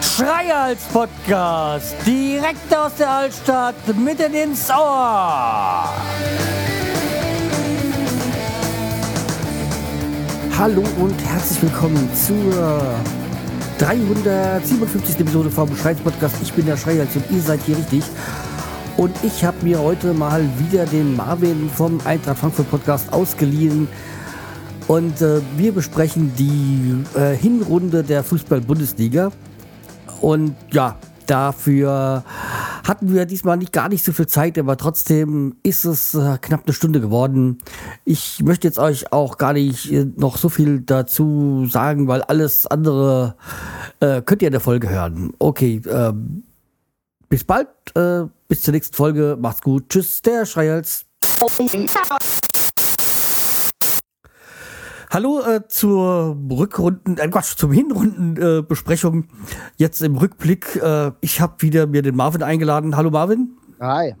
Schreihals Podcast, direkt aus der Altstadt, mitten ins Ohr. Hallo und herzlich willkommen zur 357. Episode vom Schreihals Podcast. Ich bin der Schreihals und ihr seid hier richtig. Und ich habe mir heute mal wieder den Marvin vom Eintracht Frankfurt Podcast ausgeliehen. Und äh, wir besprechen die äh, Hinrunde der Fußball-Bundesliga. Und ja, dafür hatten wir diesmal nicht gar nicht so viel Zeit, aber trotzdem ist es äh, knapp eine Stunde geworden. Ich möchte jetzt euch auch gar nicht äh, noch so viel dazu sagen, weil alles andere äh, könnt ihr in der Folge hören. Okay, ähm, bis bald, äh, bis zur nächsten Folge. Macht's gut. Tschüss, der Schreihals. Hallo äh, zur Rückrunden, äh, Quatsch, zum Hinrundenbesprechung. Äh, Jetzt im Rückblick. Äh, ich habe wieder mir den Marvin eingeladen. Hallo Marvin. Hi.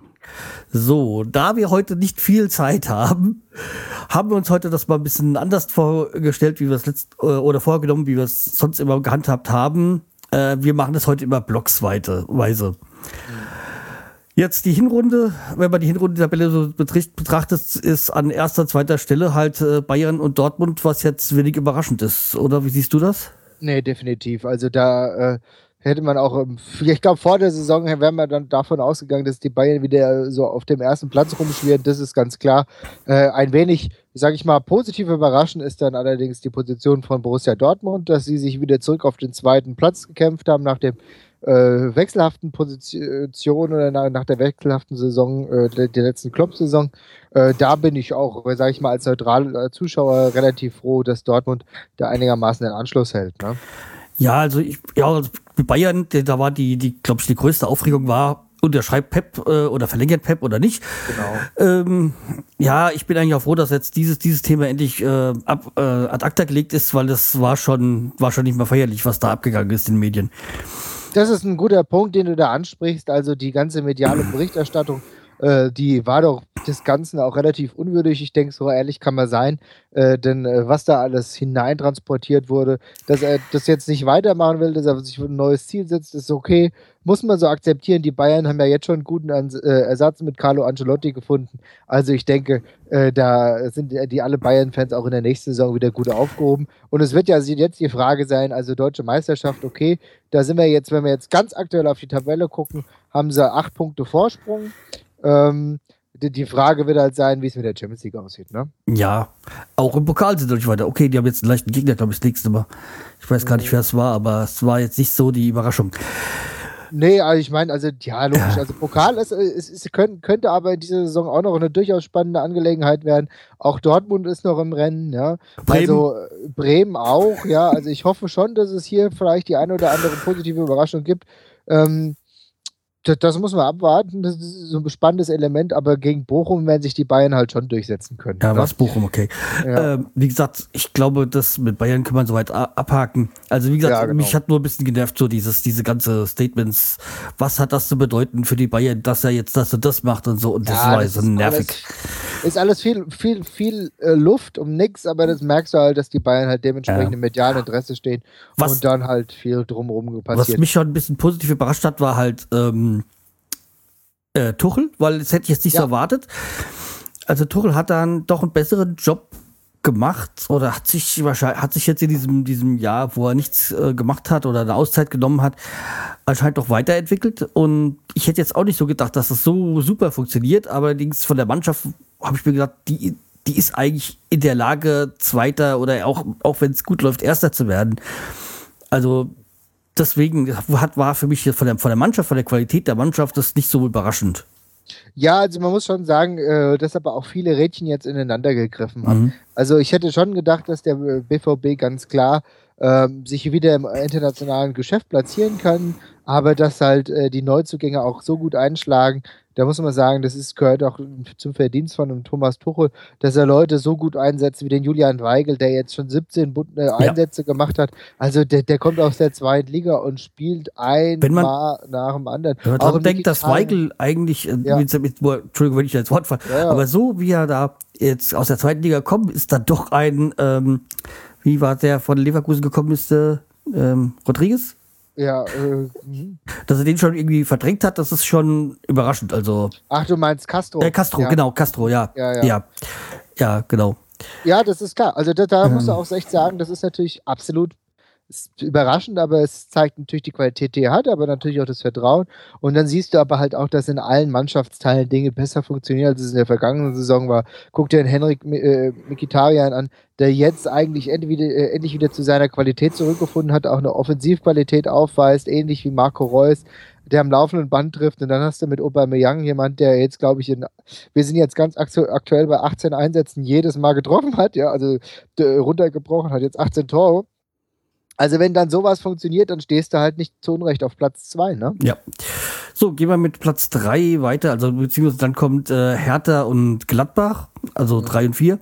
So, da wir heute nicht viel Zeit haben, haben wir uns heute das mal ein bisschen anders vorgestellt, wie wir es letzt äh, oder vorgenommen, wie wir es sonst immer gehandhabt haben. Äh, wir machen das heute immer blocksweise. Jetzt die Hinrunde, wenn man die Hinrundentabelle so betrachtet, ist an erster, zweiter Stelle halt äh, Bayern und Dortmund, was jetzt wenig überraschend ist. Oder wie siehst du das? Nee, definitiv. Also da äh, hätte man auch, ich glaube, vor der Saison wäre man dann davon ausgegangen, dass die Bayern wieder so auf dem ersten Platz rumschwirren. Das ist ganz klar. Äh, ein wenig, sage ich mal, positiv überraschend ist dann allerdings die Position von Borussia Dortmund, dass sie sich wieder zurück auf den zweiten Platz gekämpft haben nach dem äh, wechselhaften Position oder nach, nach der wechselhaften Saison, äh, der, der letzten Klopp-Saison. Äh, da bin ich auch, sage ich mal, als neutraler Zuschauer relativ froh, dass Dortmund da einigermaßen den Anschluss hält. Ne? Ja, also ich, ja, also Bayern, da war die, die, glaube ich, die größte Aufregung war, unterschreibt Pep äh, oder verlängert Pep oder nicht. Genau. Ähm, ja, ich bin eigentlich auch froh, dass jetzt dieses, dieses Thema endlich äh, ab, äh, ad acta gelegt ist, weil das war schon, war schon nicht mehr feierlich, was da abgegangen ist in den Medien das ist ein guter Punkt, den du da ansprichst. Also die ganze mediale Berichterstattung, äh, die war doch des Ganzen auch relativ unwürdig. Ich denke, so ehrlich kann man sein. Äh, denn äh, was da alles hineintransportiert wurde, dass er das jetzt nicht weitermachen will, dass er sich ein neues Ziel setzt, ist okay. Muss man so akzeptieren. Die Bayern haben ja jetzt schon einen guten Ans äh, Ersatz mit Carlo Ancelotti gefunden. Also ich denke, äh, da sind die alle Bayern-Fans auch in der nächsten Saison wieder gut aufgehoben. Und es wird ja jetzt die Frage sein, also deutsche Meisterschaft, okay, da sind wir jetzt, wenn wir jetzt ganz aktuell auf die Tabelle gucken, haben sie acht Punkte Vorsprung. Ähm, die Frage wird halt sein, wie es mit der Champions League aussieht, ne? Ja, auch im Pokal sind natürlich weiter. Okay, die haben jetzt einen leichten Gegner, glaube ich, das nächste Mal. Ich weiß gar nicht, wer es war, aber es war jetzt nicht so die Überraschung. Nee, also ich meine, also ja, logisch. Also Pokal ist, ist, ist, könnte aber in dieser Saison auch noch eine durchaus spannende Angelegenheit werden. Auch Dortmund ist noch im Rennen, ja. Bremen. Also äh, Bremen auch, ja. Also ich hoffe schon, dass es hier vielleicht die eine oder andere positive Überraschung gibt. Ähm, das, das, muss man abwarten. Das ist so ein spannendes Element, aber gegen Bochum werden sich die Bayern halt schon durchsetzen können. Ja, ne? was Bochum, okay. Ja. Ähm, wie gesagt, ich glaube, das mit Bayern kann man soweit abhaken. Also, wie gesagt, ja, genau. mich hat nur ein bisschen genervt, so dieses, diese ganze Statements. Was hat das zu bedeuten für die Bayern, dass er jetzt das und das macht und so? Und das ja, war das so nervig. Alles, ist alles viel, viel, viel äh, Luft um nichts, aber das merkst du halt, dass die Bayern halt dementsprechend im medialen Interesse stehen was, und dann halt viel drumherum passiert. Was mich schon ein bisschen positiv überrascht hat, war halt, ähm, äh, Tuchel, weil das hätte ich jetzt nicht ja. so erwartet. Also Tuchel hat dann doch einen besseren Job gemacht oder hat sich wahrscheinlich hat sich jetzt in diesem diesem Jahr, wo er nichts äh, gemacht hat oder eine Auszeit genommen hat, anscheinend doch weiterentwickelt und ich hätte jetzt auch nicht so gedacht, dass das so super funktioniert, allerdings von der Mannschaft habe ich mir gedacht, die die ist eigentlich in der Lage Zweiter oder auch auch wenn es gut läuft Erster zu werden. Also deswegen hat, war für mich von der, von der Mannschaft, von der Qualität der Mannschaft das nicht so überraschend. Ja, also man muss schon sagen, äh, dass aber auch viele Rädchen jetzt ineinander gegriffen haben. Mhm. Also ich hätte schon gedacht, dass der BVB ganz klar ähm, sich wieder im internationalen Geschäft platzieren kann, aber dass halt äh, die Neuzugänge auch so gut einschlagen, da muss man sagen, das ist, gehört auch zum Verdienst von einem Thomas Tuchel, dass er Leute so gut einsetzt wie den Julian Weigel, der jetzt schon 17 äh, Einsätze ja. gemacht hat. Also der, der kommt aus der zweiten Liga und spielt ein wenn man, Mal nach dem anderen. Wenn man auch denkt, dass Weigel eigentlich, äh, ja. mit, mit, Entschuldigung, wenn ich als Wort falle, ja, aber so wie er da jetzt aus der zweiten Liga kommt, ist da doch ein, ähm, wie war der von Leverkusen gekommen ist, äh, ähm, Rodriguez? Ja, äh, mhm. dass er den schon irgendwie verdrängt hat, das ist schon überraschend. Also. Ach, du meinst Castro? Äh, Castro, ja. genau, Castro, ja. Ja, ja. ja. ja genau. Ja, das ist klar. Also da, da ähm. musst du auch echt sagen, das ist natürlich absolut ist überraschend, aber es zeigt natürlich die Qualität, die er hat, aber natürlich auch das Vertrauen. Und dann siehst du aber halt auch, dass in allen Mannschaftsteilen Dinge besser funktionieren, als es in der vergangenen Saison war. Guck dir den Henrik äh, Mikitarian an, der jetzt eigentlich endlich wieder, äh, endlich wieder zu seiner Qualität zurückgefunden hat, auch eine Offensivqualität aufweist, ähnlich wie Marco Reus, der am laufenden Band trifft. Und dann hast du mit Aubameyang jemand, der jetzt, glaube ich, in, wir sind jetzt ganz aktuell bei 18 Einsätzen jedes Mal getroffen hat, ja, also runtergebrochen hat jetzt 18 Tore also wenn dann sowas funktioniert, dann stehst du halt nicht zu Unrecht auf Platz 2, ne? Ja. So, gehen wir mit Platz 3 weiter, also beziehungsweise dann kommt äh, Hertha und Gladbach, also 3 mhm. und 4.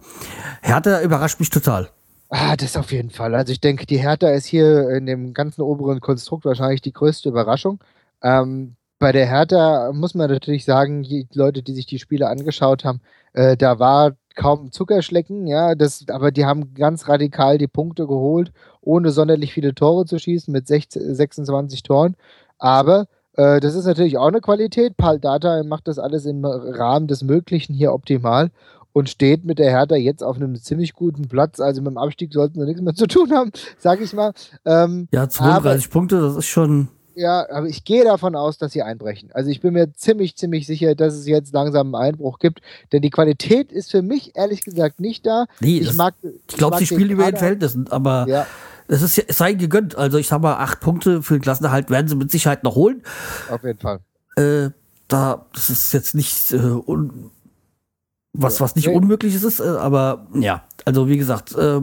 Hertha überrascht mich total. Ah, das auf jeden Fall. Also ich denke, die Hertha ist hier in dem ganzen oberen Konstrukt wahrscheinlich die größte Überraschung. Ähm, bei der Hertha muss man natürlich sagen, die Leute, die sich die Spiele angeschaut haben, äh, da war kaum Zuckerschlecken, ja, das, aber die haben ganz radikal die Punkte geholt, ohne sonderlich viele Tore zu schießen, mit 16, 26 Toren. Aber äh, das ist natürlich auch eine Qualität. Paul Data macht das alles im Rahmen des Möglichen hier optimal und steht mit der Hertha jetzt auf einem ziemlich guten Platz. Also mit dem Abstieg sollten wir nichts mehr zu tun haben, sag ich mal. Ähm, ja, 32 aber, Punkte, das ist schon. Ja, aber ich gehe davon aus, dass sie einbrechen. Also ich bin mir ziemlich, ziemlich sicher, dass es jetzt langsam einen Einbruch gibt. Denn die Qualität ist für mich ehrlich gesagt nicht da. Nee, ich, mag, ich glaube, sie spielen über den Verhältnissen, aber ja. es ist es sei gegönnt. Also ich sag mal, acht Punkte für den Klassenerhalt werden sie mit Sicherheit noch holen. Auf jeden Fall. Äh, da, das ist jetzt nicht äh, un, was, was nicht nee. Unmögliches ist, äh, aber ja, also wie gesagt, äh,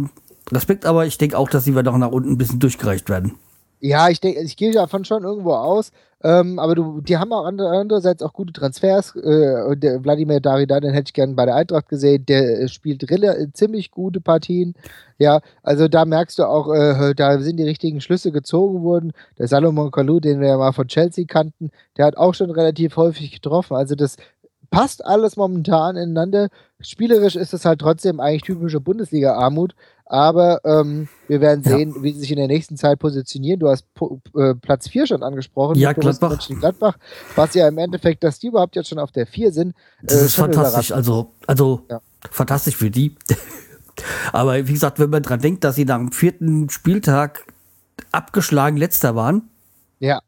Respekt, aber ich denke auch, dass sie noch nach unten ein bisschen durchgereicht werden. Ja, ich denke, ich gehe davon schon irgendwo aus. Ähm, aber du, die haben auch andererseits auch gute Transfers. Äh, der Wladimir Darida, den hätte ich gerne bei der Eintracht gesehen. Der äh, spielt ziemlich gute Partien. Ja, also da merkst du auch, äh, da sind die richtigen Schlüsse gezogen worden. Der Salomon Kalou, den wir ja mal von Chelsea kannten, der hat auch schon relativ häufig getroffen. Also das passt alles momentan ineinander. Spielerisch ist es halt trotzdem eigentlich typische Bundesliga-Armut. Aber ähm, wir werden sehen, ja. wie sie sich in der nächsten Zeit positionieren. Du hast äh, Platz 4 schon angesprochen. Ja, Gladbach. Gladbach. Was ja im Endeffekt, dass die überhaupt jetzt schon auf der 4 sind. Das äh, ist fantastisch. Also, also ja. fantastisch für die. Aber wie gesagt, wenn man dran denkt, dass sie nach dem vierten Spieltag abgeschlagen letzter waren. Ja.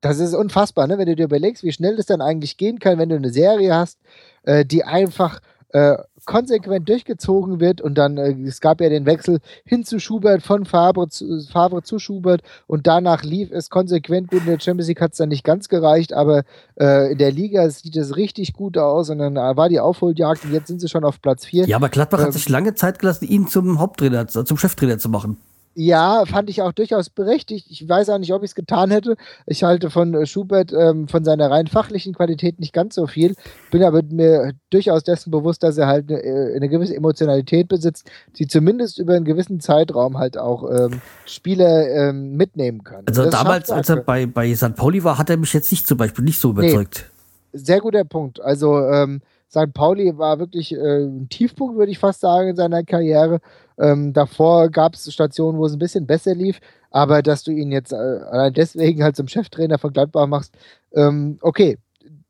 Das ist unfassbar, ne? wenn du dir überlegst, wie schnell das dann eigentlich gehen kann, wenn du eine Serie hast, äh, die einfach äh, konsequent durchgezogen wird und dann, äh, es gab ja den Wechsel hin zu Schubert, von Favre zu, Favre zu Schubert und danach lief es konsequent gut. In der Champions League hat es dann nicht ganz gereicht, aber äh, in der Liga sieht es richtig gut aus und dann äh, war die Aufholjagd und jetzt sind sie schon auf Platz 4. Ja, aber Gladbach ähm, hat sich lange Zeit gelassen, ihn zum Haupttrainer, zum Cheftrainer zu machen. Ja, fand ich auch durchaus berechtigt. Ich weiß auch nicht, ob ich es getan hätte. Ich halte von äh, Schubert ähm, von seiner rein fachlichen Qualität nicht ganz so viel. Bin aber mir durchaus dessen bewusst, dass er halt eine, äh, eine gewisse Emotionalität besitzt, die zumindest über einen gewissen Zeitraum halt auch ähm, Spieler ähm, mitnehmen kann. Also damals, als er bei, bei St. Pauli war, hat er mich jetzt nicht zum Beispiel nicht so überzeugt. Nee, sehr guter Punkt. Also ähm, St. Pauli war wirklich äh, ein Tiefpunkt, würde ich fast sagen, in seiner Karriere. Ähm, davor gab es Stationen, wo es ein bisschen besser lief, aber dass du ihn jetzt äh, allein deswegen halt zum Cheftrainer von Gladbach machst, ähm, okay,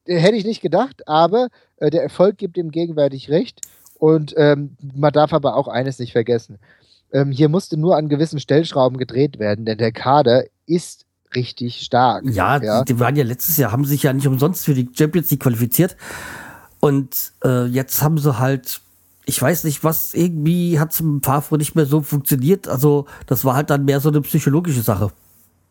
hätte ich nicht gedacht, aber äh, der Erfolg gibt ihm gegenwärtig recht und ähm, man darf aber auch eines nicht vergessen. Ähm, hier musste nur an gewissen Stellschrauben gedreht werden, denn der Kader ist richtig stark. Ja, ja, die waren ja letztes Jahr, haben sich ja nicht umsonst für die Champions League qualifiziert. Und äh, jetzt haben sie halt, ich weiß nicht was, irgendwie hat im Favre nicht mehr so funktioniert. Also das war halt dann mehr so eine psychologische Sache.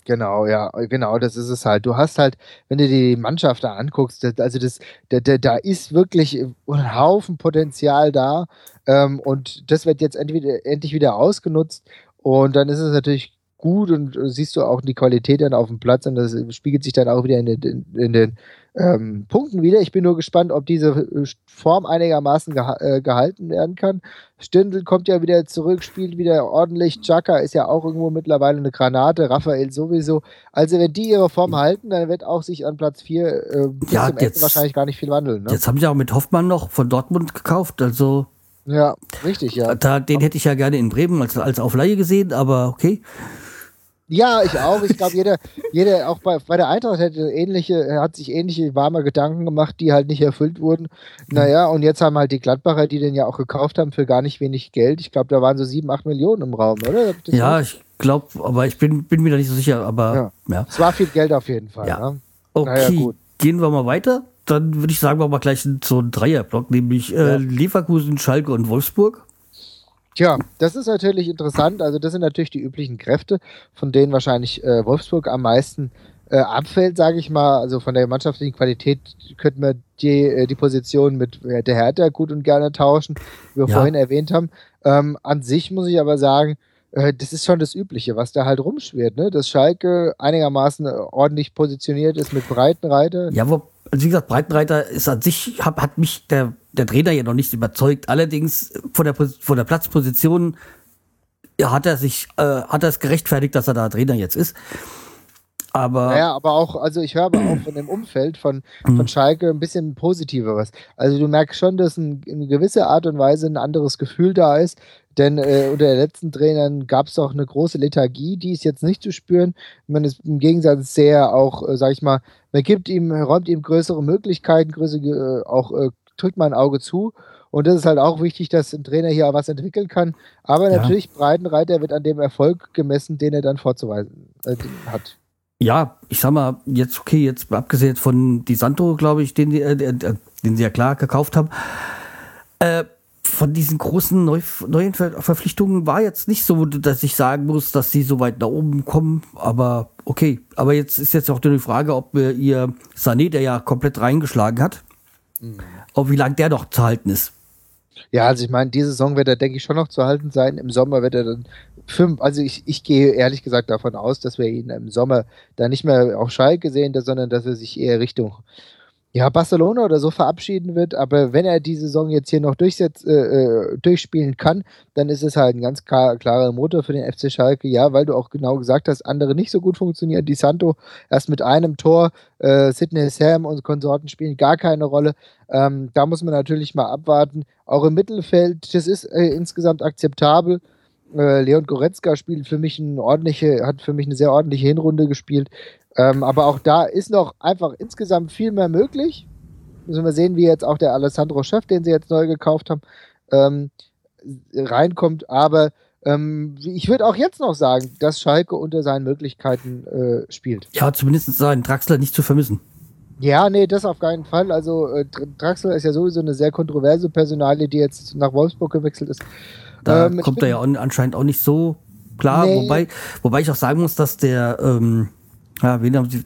Genau, ja, genau, das ist es halt. Du hast halt, wenn du die Mannschaft da anguckst, also das, da, da, da ist wirklich ein Haufen Potenzial da ähm, und das wird jetzt entweder, endlich wieder ausgenutzt und dann ist es natürlich gut und äh, siehst du auch die Qualität dann auf dem Platz und das spiegelt sich dann auch wieder in den, in, den ähm, Punkten wieder. Ich bin nur gespannt, ob diese äh, Form einigermaßen geha äh, gehalten werden kann. Stindl kommt ja wieder zurück, spielt wieder ordentlich. Chaka ist ja auch irgendwo mittlerweile eine Granate. Raphael sowieso. Also, wenn die ihre Form halten, dann wird auch sich an Platz 4 äh, Ja, jetzt- wahrscheinlich gar nicht viel wandeln. Ne? Jetzt haben sie auch mit Hoffmann noch von Dortmund gekauft. Also Ja, richtig, ja. da, den hätte ich ja gerne in Bremen als, als auf Laie gesehen, aber okay. Ja, ich auch. Ich glaube, jeder, jeder, auch bei, bei der Eintracht hätte ähnliche, hat sich ähnliche warme Gedanken gemacht, die halt nicht erfüllt wurden. Naja, und jetzt haben halt die Gladbacher, die den ja auch gekauft haben für gar nicht wenig Geld. Ich glaube, da waren so sieben, acht Millionen im Raum, oder? Das Ja, ich glaube, aber ich bin, bin mir da nicht so sicher, aber ja. Es war viel Geld auf jeden Fall. Ja. Ne? Okay, Naja, gut. gehen wir mal weiter. Dann würde ich sagen, wir mal gleich so einen Dreierblock, nämlich äh, Ja. Leverkusen, Schalke und Wolfsburg. Tja, das ist natürlich interessant. Also, das sind natürlich die üblichen Kräfte, von denen wahrscheinlich äh, Wolfsburg am meisten äh, abfällt, sage ich mal. Also von der mannschaftlichen Qualität könnten wir die, äh, die Position mit äh, der Hertha gut und gerne tauschen, wie wir Ja. vorhin erwähnt haben. Ähm, an sich muss ich aber sagen, äh, das ist schon das Übliche, was da halt rumschwirrt, ne? Dass Schalke einigermaßen äh, ordentlich positioniert ist mit Breitenreiter. Ja, wo, also wie gesagt, Breitenreiter ist an sich, hat, hat mich der, der Trainer ja noch nicht überzeugt. Allerdings von der, von der Platzposition hat er sich, äh, hat er es gerechtfertigt, dass er da Trainer jetzt ist. Aber Naja, aber auch, also ich höre aber auch von dem Umfeld von, Mhm. von Schalke ein bisschen positiveres. Also du merkst schon, dass ein, in gewisser Art und Weise ein anderes Gefühl da ist, denn äh, unter den letzten Trainern gab es doch eine große Lethargie, die ist jetzt nicht zu spüren. Man ist im Gegensatz sehr auch, äh, sag ich mal, man gibt ihm, räumt ihm größere Möglichkeiten, größere, äh, auch äh, drückt man ein Auge zu. Und das ist halt auch wichtig, dass ein Trainer hier was entwickeln kann. Aber Ja. natürlich, Breitenreiter wird an dem Erfolg gemessen, den er dann vorzuweisen äh, hat. ja, ich sag mal, jetzt, okay, jetzt abgesehen von Di Santo, glaube ich, den, äh, den sie ja klar gekauft haben, äh, von diesen großen Neu neuen Ver Verpflichtungen war jetzt nicht so, dass ich sagen muss, dass sie so weit nach oben kommen, aber okay. Aber jetzt ist jetzt auch die Frage, ob äh, ihr Sané, der ja komplett reingeschlagen hat, ob wie lange der noch zu halten ist. Ja, also ich meine, diese Saison wird er, denke ich, schon noch zu halten sein. Im Sommer wird er dann fünf, also ich, ich gehe ehrlich gesagt davon aus, dass wir ihn im Sommer da nicht mehr auf Schalke sehen, sondern dass er sich eher Richtung ja, Barcelona oder so verabschieden wird. Aber wenn er die Saison jetzt hier noch durchsetz, äh, äh, durchspielen kann, dann ist es halt ein ganz klar, klarer Motor für den FC Schalke. Ja, weil du auch genau gesagt hast, andere nicht so gut funktionieren. Die Santo erst mit einem Tor, äh, Sidney Sam und Konsorten spielen gar keine Rolle. Ähm, da muss man natürlich mal abwarten. Auch im Mittelfeld, das ist äh, insgesamt akzeptabel. Äh, Leon Goretzka spielt für mich eine ordentliche, hat für mich eine sehr ordentliche Hinrunde gespielt. Ähm, aber auch da ist noch einfach insgesamt viel mehr möglich. Müssen wir sehen, wie jetzt auch der Alessandro Chef, den sie jetzt neu gekauft haben, ähm, reinkommt. Aber ähm, ich würde auch jetzt noch sagen, dass Schalke unter seinen Möglichkeiten äh, spielt. Ja, zumindest seinen Draxler nicht zu vermissen. Ja, nee, das auf keinen Fall. Also äh, Dr- Draxler ist ja sowieso eine sehr kontroverse Personalie, die jetzt nach Wolfsburg gewechselt ist. Da Ähm, kommt er ja an- anscheinend auch nicht so klar. Nee. Wobei, wobei ich auch sagen muss, dass der, ähm, ja, wen haben sie?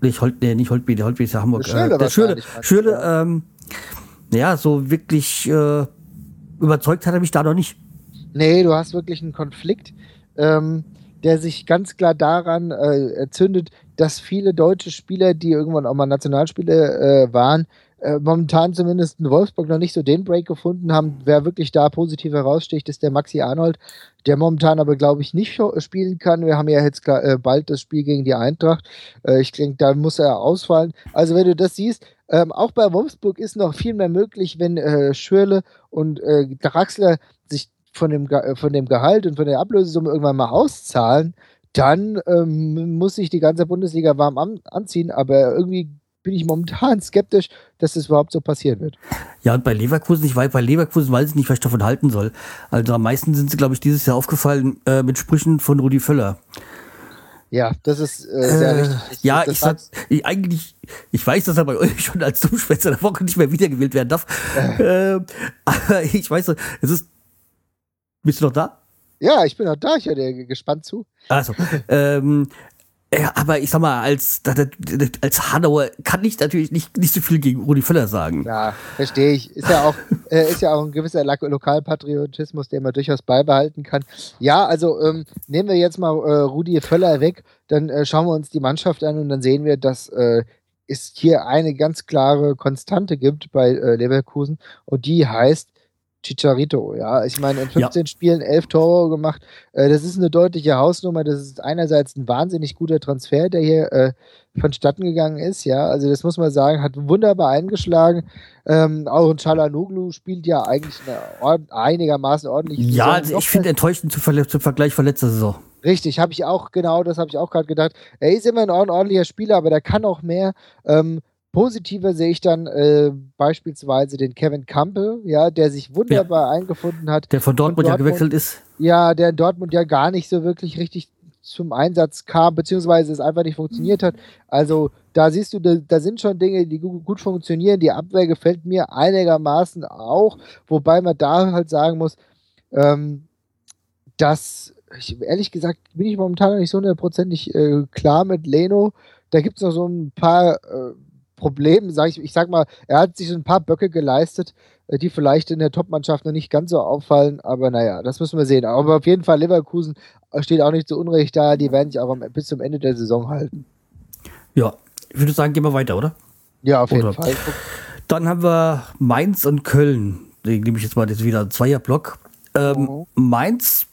Nicht Holt, nee, nicht Holtby, der Holtby ist ja Hamburg. Der Schürrle äh, der Schürle, ja. ähm, ja, so wirklich äh, überzeugt hat er mich da noch nicht. Nee, du hast wirklich einen Konflikt, ähm, der sich ganz klar daran äh, erzündet, dass viele deutsche Spieler, die irgendwann auch mal Nationalspieler äh, waren, äh, momentan zumindest in Wolfsburg noch nicht so den Break gefunden haben. Wer wirklich da positiv heraussticht, ist der Maxi Arnold, der momentan aber, glaube ich, nicht spielen kann. Wir haben ja jetzt äh, bald das Spiel gegen die Eintracht. Äh, ich denke, da muss er ausfallen. Also, wenn du das siehst, ähm, auch bei Wolfsburg ist noch viel mehr möglich, wenn äh, Schürle und äh, Draxler sich von dem, von dem Gehalt und von der Ablösesumme irgendwann mal auszahlen, dann ähm, muss sich die ganze Bundesliga warm an, anziehen. Aber irgendwie bin ich momentan skeptisch, dass das überhaupt so passieren wird. Ja, und bei Leverkusen, ich weiß, bei Leverkusen weiß ich nicht, was ich davon halten soll. Also am meisten sind sie, glaube ich, dieses Jahr aufgefallen äh, mit Sprüchen von Rudi Völler. Ja, das ist äh, sehr Äh, richtig. ja, ich sag, ich, eigentlich, ich weiß, dass er bei euch schon als Dummschwätzer der Woche nicht mehr wiedergewählt werden darf. Äh, aber ich weiß, es ist. Bist du noch da? ja, ich bin auch da, ich höre dir gespannt zu. Also, ähm, Ja, aber ich sag mal, als, als Hanauer kann ich natürlich nicht, nicht so viel gegen Rudi Völler sagen. Ja, verstehe ich. Ist ja auch, äh, ist ja auch ein gewisser Lokalpatriotismus, den man durchaus beibehalten kann. Ja, also ähm, nehmen wir jetzt mal äh, Rudi Völler weg, dann äh, schauen wir uns die Mannschaft an und dann sehen wir, dass äh, es hier eine ganz klare Konstante gibt bei äh, Leverkusen und die heißt Chicharito, ja. Ich meine, in 15 ja. Spielen elf Tore gemacht. Äh, das ist eine deutliche Hausnummer. Das ist einerseits ein wahnsinnig guter Transfer, der hier äh, vonstatten gegangen ist, ja. Also das muss man sagen, hat wunderbar eingeschlagen. Ähm, auch ein Chalanoglu spielt ja eigentlich ord einigermaßen ordentliche Ja, also ich finde enttäuschend zum, Ver zum Vergleich von letzter Saison. Richtig, habe ich auch, genau, das habe ich auch gerade gedacht. Er ist immer ein ordentlicher Spieler, aber der kann auch mehr. Ähm, Positiver sehe ich dann äh, beispielsweise den Kevin Campbell, ja, der sich wunderbar ja. eingefunden hat. Der von Dortmund, Dortmund, ja gewechselt ist. Ja, der in Dortmund ja gar nicht so wirklich richtig zum Einsatz kam, beziehungsweise es einfach nicht funktioniert hat. Also da siehst du, da, da sind schon Dinge, die gut, gut, funktionieren. Die Abwehr gefällt mir einigermaßen auch, wobei man da halt sagen muss, ähm, dass, ich, ehrlich gesagt, bin ich momentan noch nicht so hundertprozentig äh, klar mit Leno. Da gibt es noch so ein paar äh, Problem, sag ich, ich sag mal, er hat sich ein paar Böcke geleistet, äh, die vielleicht in der Top-Mannschaft noch nicht ganz so auffallen, aber naja, das müssen wir sehen. Aber auf jeden Fall, Leverkusen steht auch nicht zu Unrecht da, die werden sich auch bis zum Ende der Saison halten. Ja, ich würde sagen, gehen wir weiter, oder? Ja, auf jeden oder? Fall. Dann haben wir Mainz und Köln. Den nehme ich jetzt mal jetzt wieder einen Zweierblock. Ähm, mhm. Mainz,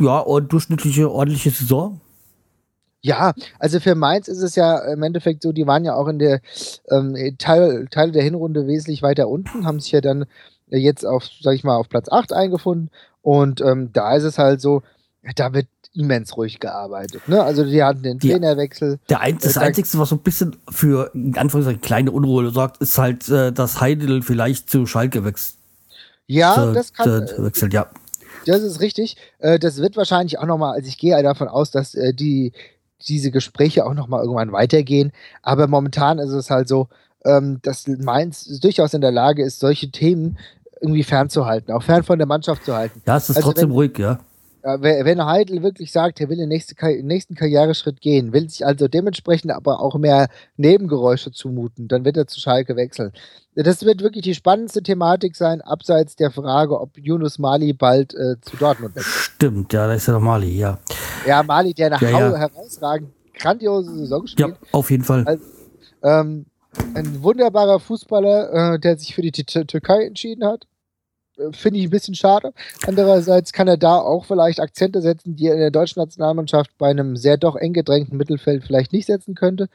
ja, durchschnittliche, ordentliche Saison. Ja, also für Mainz ist es ja im Endeffekt so, die waren ja auch in der ähm, Teil, Teile der Hinrunde wesentlich weiter unten, haben sich ja dann jetzt auf, sag ich mal, auf Platz 8 eingefunden. Und ähm, da ist es halt so, da wird immens ruhig gearbeitet. Ne? Also die hatten den Trainerwechsel. Der ein, das äh, Einzige, was so ein bisschen für in Anführungszeichen kleine Unruhe sorgt, ist halt, äh, dass Heidel vielleicht zu Schalke wechselt. Ja, zu, das kann. Zu, wechselt, ja. Das ist richtig. Äh, das wird wahrscheinlich auch nochmal, also ich gehe davon aus, dass äh, die diese Gespräche auch nochmal irgendwann weitergehen. Aber momentan ist es halt so, ähm, dass Mainz durchaus in der Lage ist, solche Themen irgendwie fernzuhalten, auch fern von der Mannschaft zu halten. Ja, es ist also trotzdem wenn, ruhig, ja. Wenn Heidel wirklich sagt, er will den nächsten, Karriereschritt gehen, will sich also dementsprechend aber auch mehr Nebengeräusche zumuten, dann wird er zu Schalke wechseln. Das wird wirklich die spannendste Thematik sein, abseits der Frage, ob Yunus Mali bald äh, zu Dortmund wechselt. Stimmt, ja, da ist ja noch Mali, ja. Ja, Mali, der nach ja, ja. herausragend, grandiose Saison gespielt. Ja, auf jeden Fall. Also, ähm, ein wunderbarer Fußballer, äh, der sich für die Türkei entschieden hat. Finde ich ein bisschen schade. Andererseits kann er da auch vielleicht Akzente setzen, die er in der deutschen Nationalmannschaft bei einem sehr doch eng gedrängten Mittelfeld vielleicht nicht setzen könnte.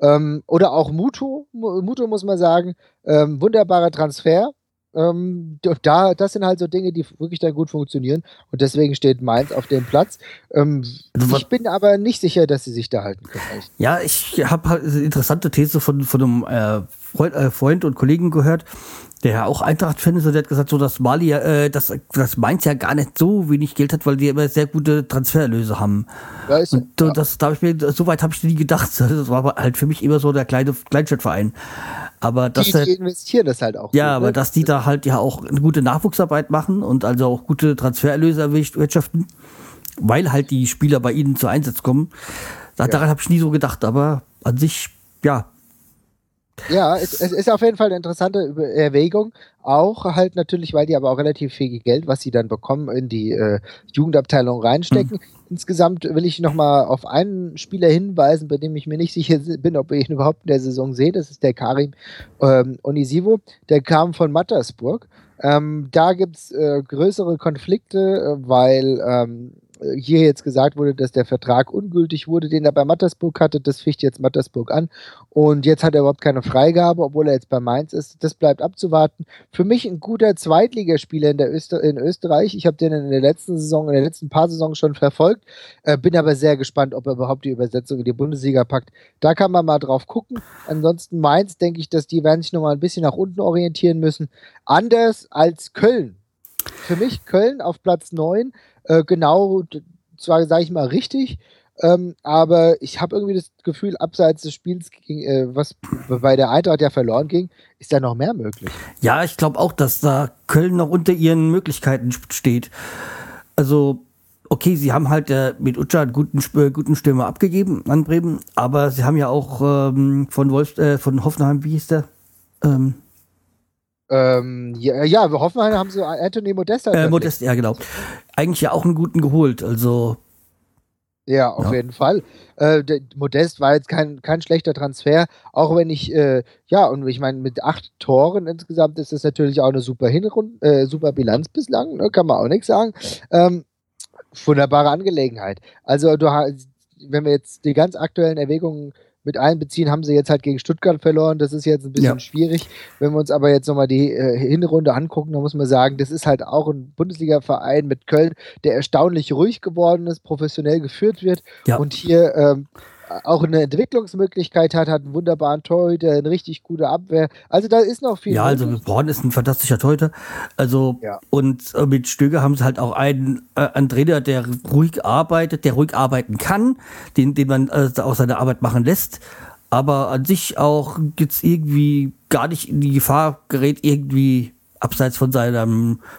Ähm, oder auch Muto, Muto muss man sagen, ähm, wunderbarer Transfer. Ähm, da, das sind halt so Dinge, die wirklich dann gut funktionieren. Und deswegen steht Mainz auf dem Platz. Ähm, ich bin aber nicht sicher, dass sie sich da halten können. Ja, ich habe halt eine interessante These von, von einem äh, Freund, äh, Freund, und Kollegen gehört, der ja auch Eintracht-Fan ist, und der hat gesagt, so dass Mali, äh, dass, dass Mainz ja gar nicht so wenig Geld hat, weil die immer sehr gute Transfererlöse haben. Ja, ist, und ja. das, da habe ich mir, so weit habe ich nie gedacht. Das war halt für mich immer so der kleine Kleinstadtverein. Aber dass die, die investieren das halt auch. Ja, gut, aber ne? dass die da halt ja auch eine gute Nachwuchsarbeit machen und also auch gute Transfererlöse wirtschaften, weil halt die Spieler bei ihnen zu Einsatz kommen. Daran ja. habe ich nie so gedacht, aber an sich, ja, ja, es, es, ist auf jeden Fall eine interessante Erwägung. Auch halt natürlich, weil die aber auch relativ viel Geld, was sie dann bekommen, in die äh, Jugendabteilung reinstecken. Mhm. Insgesamt will ich nochmal auf einen Spieler hinweisen, bei dem ich mir nicht sicher bin, ob ich ihn überhaupt in der Saison sehe. Das ist der Karim ähm, Onisivo. Der kam von Mattersburg. Ähm, da gibt's äh, größere Konflikte, äh, weil ähm, hier jetzt gesagt wurde, dass der Vertrag ungültig wurde, den er bei Mattersburg hatte. Das ficht jetzt Mattersburg an. Und jetzt hat er überhaupt keine Freigabe, obwohl er jetzt bei Mainz ist. Das bleibt abzuwarten. Für mich ein guter Zweitligaspieler in, der Öster in Österreich. Ich habe den in der letzten Saison, in den letzten paar Saisons schon verfolgt. Äh, bin aber sehr gespannt, ob er überhaupt die Übersetzung in die Bundesliga packt. Da kann man mal drauf gucken. Ansonsten Mainz, denke ich, dass die werden sich nochmal ein bisschen nach unten orientieren müssen. Anders als Köln. Für mich Köln auf Platz 9 äh, genau, zwar sage ich mal richtig, ähm, aber ich habe irgendwie das Gefühl, abseits des Spiels, ging, äh, was bei der Eintracht ja verloren ging, ist da noch mehr möglich. Ja, ich glaube auch, dass da Köln noch unter ihren Möglichkeiten steht. Also okay, sie haben halt äh, mit Utscha einen guten, äh, guten Stürmer abgegeben an Bremen, aber sie haben ja auch ähm, von Wolf, äh, von Hoffenheim, wie hieß der? Ähm, ähm, ja, ja, Hoffenheim haben sie Anthony Modesta. Äh, Modesta, ja, genau. Eigentlich ja auch einen guten geholt, also. Ja, auf ja. jeden Fall. Äh, Modest war jetzt kein, kein schlechter Transfer, auch wenn ich, äh, ja, und ich meine, mit acht Toren insgesamt ist das natürlich auch eine super Hinrunde, äh, super Bilanz bislang, ne, kann man auch nichts sagen. Ähm, wunderbare Angelegenheit. Also, du wenn wir jetzt die ganz aktuellen Erwägungen mit einbeziehen, haben sie jetzt halt gegen Stuttgart verloren. Das ist jetzt ein bisschen ja. schwierig. Wenn wir uns aber jetzt nochmal die äh, Hinrunde angucken, dann muss man sagen, das ist halt auch ein Bundesliga-Verein mit Köln, der erstaunlich ruhig geworden ist, professionell geführt wird ja. und hier ähm, auch eine Entwicklungsmöglichkeit hat, hat einen wunderbaren Torhüter, eine richtig gute Abwehr. Also da ist noch viel. Ja, also Born ist ein fantastischer Torhüter. Also ja. und äh, mit Stöger haben sie halt auch einen, äh, einen Trainer, der ruhig arbeitet, der ruhig arbeiten kann, den, den man äh, auch seine Arbeit machen lässt. Aber an sich auch gibt's irgendwie gar nicht in die Gefahr gerät, irgendwie abseits von seiner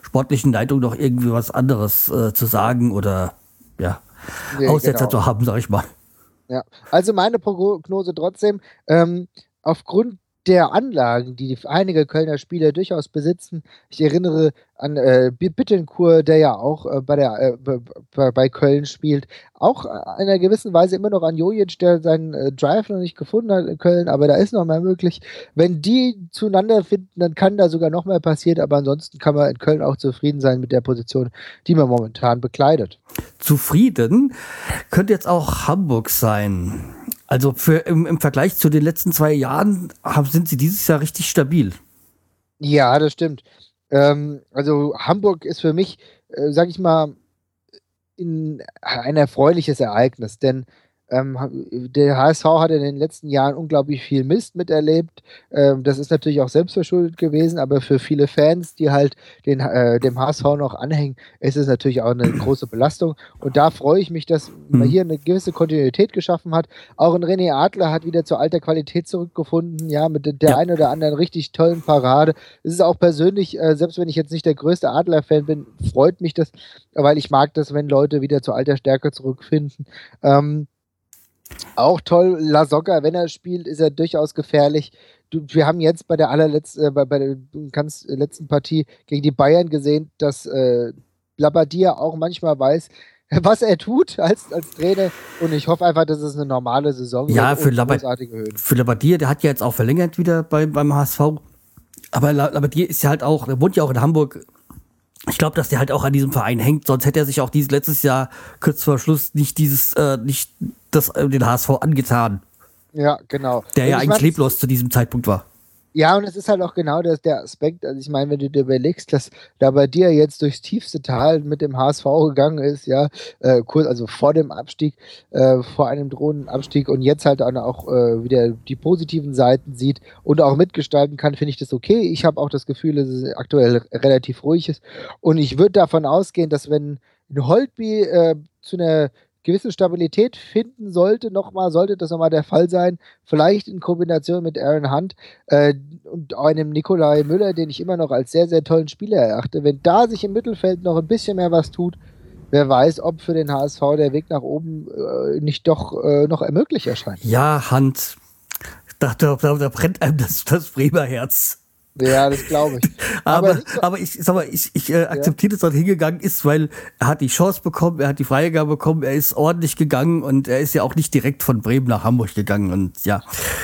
sportlichen Leitung noch irgendwie was anderes äh, zu sagen oder ja, nee, Aussetzer genau. zu haben, sag ich mal. Ja, also meine Prognose trotzdem, ähm, aufgrund der Anlagen, die einige Kölner Spieler durchaus besitzen. Ich erinnere an äh, Bittenkur, der ja auch äh, bei, der, äh, bei, Köln spielt, auch in einer gewissen Weise immer noch an Jojic, der seinen äh, Drive noch nicht gefunden hat in Köln, aber da ist noch mehr möglich. Wenn die zueinander finden, dann kann da sogar noch mehr passieren, aber ansonsten kann man in Köln auch zufrieden sein mit der Position, die man momentan bekleidet. Zufrieden könnte jetzt auch Hamburg sein. Also für, im, im Vergleich zu den letzten zwei Jahren haben, sind sie dieses Jahr richtig stabil. Ja, das stimmt. Ähm, also Hamburg ist für mich, äh, sag ich mal, in, ein erfreuliches Ereignis, denn ähm, der HSV hat in den letzten Jahren unglaublich viel Mist miterlebt. Ähm, das ist natürlich auch selbstverschuldet gewesen, aber für viele Fans, die halt den, äh, dem HSV noch anhängen, ist es natürlich auch eine große Belastung. Und da freue ich mich, dass man mhm. hier eine gewisse Kontinuität geschaffen hat. Auch ein René Adler hat wieder zur alter Qualität zurückgefunden, ja, mit der ja. einen oder anderen richtig tollen Parade. Es ist auch persönlich, äh, selbst wenn ich jetzt nicht der größte Adler-Fan bin, freut mich das, weil ich mag das, wenn Leute wieder zur alter Stärke zurückfinden. Ähm, auch toll, La Soga, wenn er spielt, ist er durchaus gefährlich. Du, wir haben jetzt bei der allerletzten, äh, bei, bei, der ganz letzten Partie gegen die Bayern gesehen, dass äh, Labadia auch manchmal weiß, was er tut als, als Trainer. Und ich hoffe einfach, dass es eine normale Saison ja, wird. Ja, für, für Labadia, der hat ja jetzt auch verlängert wieder bei, beim HSV. Aber Labadia ist ja halt auch, der wohnt ja auch in Hamburg. Ich glaube, dass der halt auch an diesem Verein hängt, sonst hätte er sich auch dieses letztes Jahr kurz vor Schluss nicht dieses, äh, nicht das, äh, den HSV angetan. Ja, genau. Der ja eigentlich leblos zu diesem Zeitpunkt war. Ja, und es ist halt auch genau das, der Aspekt, also ich meine, wenn du dir überlegst, dass da bei dir jetzt durchs tiefste Tal mit dem HSV gegangen ist, ja, äh, kurz, also vor dem Abstieg, äh, vor einem drohenden Abstieg und jetzt halt auch äh, wieder die positiven Seiten sieht und auch mitgestalten kann, finde ich das okay. Ich habe auch das Gefühl, dass es aktuell relativ ruhig ist und ich würde davon ausgehen, dass wenn ein Holtby äh, zu einer gewisse Stabilität finden sollte, nochmal, sollte das nochmal der Fall sein, vielleicht in Kombination mit Aaron Hunt äh, und einem Nikolai Müller, den ich immer noch als sehr, sehr tollen Spieler erachte, wenn da sich im Mittelfeld noch ein bisschen mehr was tut, wer weiß, ob für den HSV der Weg nach oben äh, nicht doch äh, noch ermöglicht erscheint. Ja, Hunt. Da, da, da brennt einem das, das Bremer Herz. Ja, das glaube ich. aber, aber, aber ich sag mal, ich, ich äh, akzeptiere, ja. dass er hingegangen ist, weil er hat die Chance bekommen, er hat die Freigabe bekommen, er ist ordentlich gegangen und er ist ja auch nicht direkt von Bremen nach Hamburg gegangen. Und ja,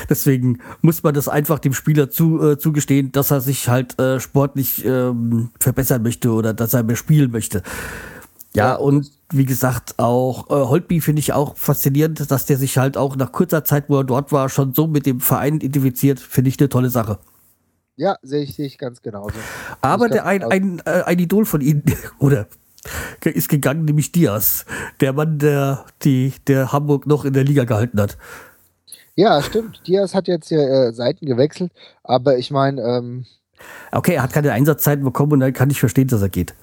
deswegen muss man das einfach dem Spieler zu, äh, zugestehen, dass er sich halt äh, sportlich ähm, verbessern möchte oder dass er mehr spielen möchte. Ja, ja. und wie gesagt, auch äh, Holtby finde ich auch faszinierend, dass der sich halt auch nach kurzer Zeit, wo er dort war, schon so mit dem Verein identifiziert, finde ich eine tolle Sache. Ja, sehe ich, seh ich ganz genauso. Aber der, ein, ein, äh, ein Idol von ihnen, oder ist gegangen, nämlich Diaz. Der Mann, der, die, der Hamburg noch in der Liga gehalten hat. Ja, stimmt. Diaz hat jetzt hier äh, Seiten gewechselt, aber ich meine. Ähm, okay, er hat keine Einsatzzeiten bekommen und dann kann ich verstehen, dass er geht.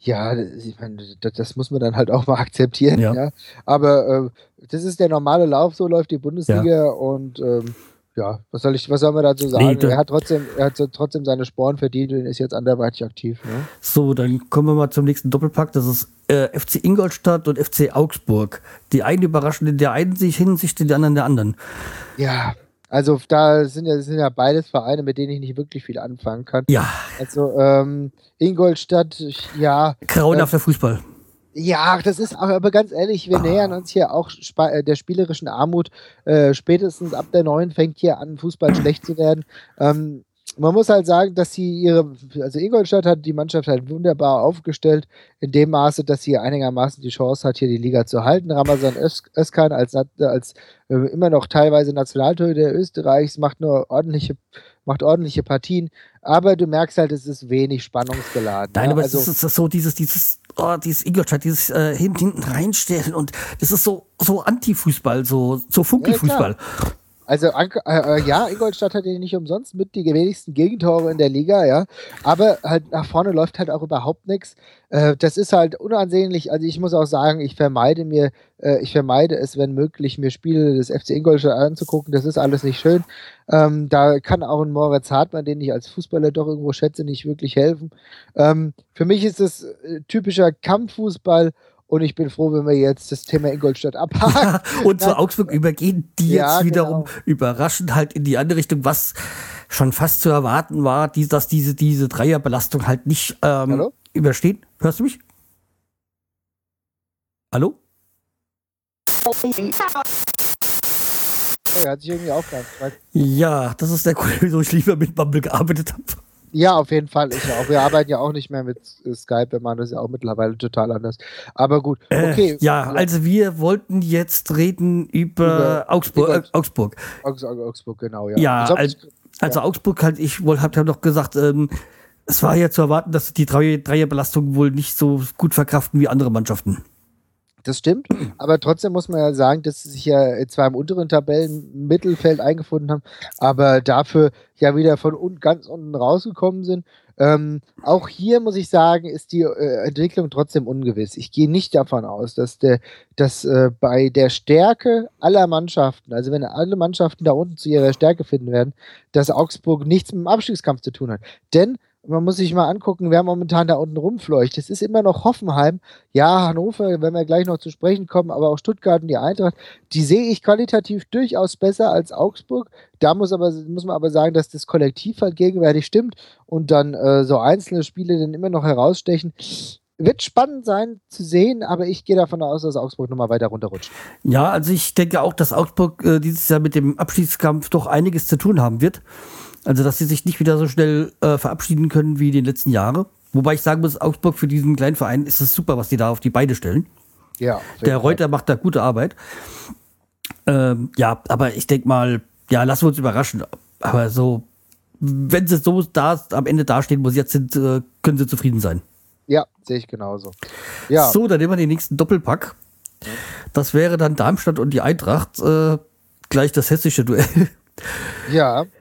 Ja, ich meine, das, das, muss man dann halt auch mal akzeptieren, ja. ja. Aber äh, das ist der normale Lauf, so läuft die Bundesliga ja. und ähm, ja, was soll ich, was soll man dazu sagen? Nee, er hat trotzdem, er hat trotzdem seine Sporen verdient und ist jetzt anderweitig aktiv. Ne? So, dann kommen wir mal zum nächsten Doppelpack. Das ist äh, FC Ingolstadt und FC Augsburg. Die einen überraschen in der einen sich Hinsicht, die anderen in der anderen. Ja, also da sind ja, sind ja beides Vereine, mit denen ich nicht wirklich viel anfangen kann. Ja, Also ähm, Ingolstadt, ja, grauenhafter Fußball. Ja, das ist aber ganz ehrlich, wir nähern uns hier auch äh, der spielerischen Armut. Äh, spätestens ab der neuen fängt hier an, Fußball schlecht zu werden. Ähm, man muss halt sagen, dass sie ihre, also Ingolstadt hat die Mannschaft halt wunderbar aufgestellt, in dem Maße, dass sie einigermaßen die Chance hat, hier die Liga zu halten. Ramazan Öz- Özkan als, als äh, immer noch teilweise Nationaltorhüter Österreichs macht nur ordentliche, macht ordentliche Partien, aber du merkst halt, es ist wenig spannungsgeladen. Nein, ne? aber also, es ist, so dieses, dieses, oh, dieses Ingolstadt, dieses äh, hinten, reinstellen und das ist so, so Anti-Fußball, so, so Funkelfußball. Also äh, äh, ja, Ingolstadt hat ja nicht umsonst mit die wenigsten Gegentore in der Liga, ja. Aber halt nach vorne läuft halt auch überhaupt nichts. Äh, das ist halt unansehnlich. Also ich muss auch sagen, ich vermeide mir, äh, ich vermeide es, wenn möglich, mir Spiele des FC Ingolstadt anzugucken. Das ist alles nicht schön. Ähm, da kann auch ein Moritz Hartmann, den ich als Fußballer doch irgendwo schätze, nicht wirklich helfen. Ähm, für mich ist es äh, typischer Kampffußball. Und ich bin froh, wenn wir jetzt das Thema Ingolstadt abhaken. und zu. Augsburg übergehen die Ja, jetzt wiederum genau. überraschend halt in die andere Richtung, was schon fast zu erwarten war, dass diese, diese Dreierbelastung halt nicht ähm, Hallo? überstehen. Hörst du mich? Hallo? Er hat sich irgendwie aufgehört. Ja, das ist der Grund, wieso ich lieber mit Bumble gearbeitet habe. Ja, auf jeden Fall. Ich auch. Wir arbeiten ja auch nicht mehr mit äh, Skype. Wir machen das ja auch mittlerweile total anders. Aber gut. Okay. Äh, ja, also wir wollten jetzt reden über, Über Augsburg, äh, Ingolstadt. Augsburg. Augs- Augsburg, genau, ja. Ja, als, also Augsburg halt, ich wohl habt ja noch gesagt, ähm, es war ja zu erwarten, dass die Dreier- Dreierbelastung wohl nicht so gut verkraften wie andere Mannschaften. Das stimmt. Aber trotzdem muss man ja sagen, dass sie sich ja zwar im unteren Tabellenmittelfeld eingefunden haben, aber dafür ja wieder von un ganz unten rausgekommen sind. Ähm, auch hier muss ich sagen, ist die äh, Entwicklung trotzdem ungewiss. Ich gehe nicht davon aus, dass, der, dass äh, bei der Stärke aller Mannschaften, also wenn alle Mannschaften da unten zu ihrer Stärke finden werden, dass Augsburg nichts mit dem Abstiegskampf zu tun hat. Denn man muss sich mal angucken, wer momentan da unten rumfleucht. Es ist immer noch Hoffenheim. Ja, Hannover, wenn wir gleich noch zu sprechen kommen, aber auch Stuttgart und die Eintracht, die sehe ich qualitativ durchaus besser als Augsburg. Da muss, aber, muss man aber sagen, dass das Kollektiv halt gegenwärtig stimmt und dann äh, so einzelne Spiele dann immer noch herausstechen. Wird spannend sein zu sehen, aber ich gehe davon aus, dass Augsburg nochmal weiter runterrutscht. Ja, also ich denke auch, dass Augsburg äh, dieses Jahr mit dem Abschiedskampf doch einiges zu tun haben wird. Also, dass sie sich nicht wieder so schnell äh, verabschieden können wie die letzten Jahre. Wobei ich sagen muss, Augsburg für diesen kleinen Verein ist es super, was die da auf die Beine stellen. Ja, Der. Reuter macht da gute Arbeit. Ähm, ja, aber ich denke mal, ja, lassen wir uns überraschen. Aber so, wenn sie so da am Ende dastehen, wo sie jetzt sind, äh, können sie zufrieden sein. Ja, sehe ich genauso. Ja, So, dann nehmen wir den nächsten Doppelpack. Das wäre dann Darmstadt und die Eintracht. Äh, gleich das hessische Duell. Ja.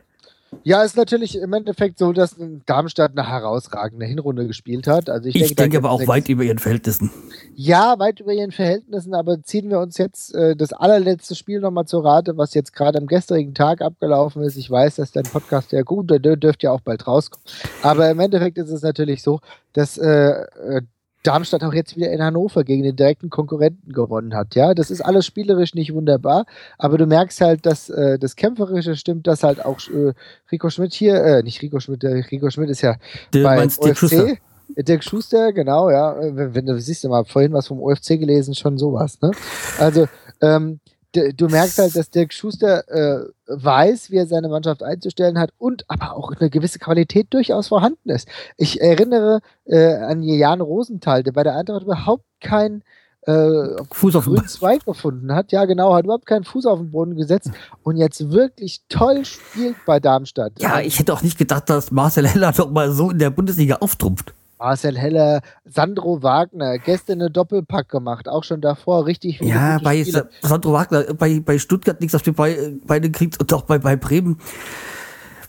Ja, ist natürlich im Endeffekt so, dass Darmstadt eine herausragende Hinrunde gespielt hat. Also ich, Ich da denke aber auch weit über ihren Verhältnissen. Ja, weit über ihren Verhältnissen, aber ziehen wir uns jetzt äh, das allerletzte Spiel nochmal zur Rate, was jetzt gerade am gestrigen Tag abgelaufen ist. Ich weiß, dass dein Podcast ja gut, der dür- dürfte ja auch bald rauskommen. Aber im Endeffekt ist es natürlich so, dass äh, äh, Darmstadt auch jetzt wieder in Hannover gegen den direkten Konkurrenten gewonnen hat. Ja, das ist alles spielerisch nicht wunderbar, aber du merkst halt, dass äh, das Kämpferische stimmt, dass halt auch äh, Rico Schmidt hier, äh, nicht Rico Schmidt, der Rico Schmidt ist ja Du bei meinst OFC. Schuster? Dirk Schuster, genau, ja. Wenn, wenn du siehst du mal vorhin was vom OFC gelesen, schon sowas, ne? Also, ähm, du merkst halt, dass Dirk Schuster äh, weiß, wie er seine Mannschaft einzustellen hat und aber auch eine gewisse Qualität durchaus vorhanden ist. Ich erinnere äh, an Jan Rosenthal, der bei der Eintracht überhaupt kein äh, Fuß auf grünen Zweig gefunden hat. Ja, genau, hat überhaupt keinen Fuß auf den Boden gesetzt und jetzt wirklich toll spielt bei Darmstadt. Ja, ich hätte auch nicht gedacht, dass Marcel Heller doch mal so in der Bundesliga auftrumpft. Marcel Heller, Sandro Wagner, gestern eine Doppelpack gemacht, auch schon davor richtig viele Ja, bei Spiele. Sa- Sandro Wagner, bei, bei Stuttgart nichts auf die Be- Beine kriegt und auch bei, bei Bremen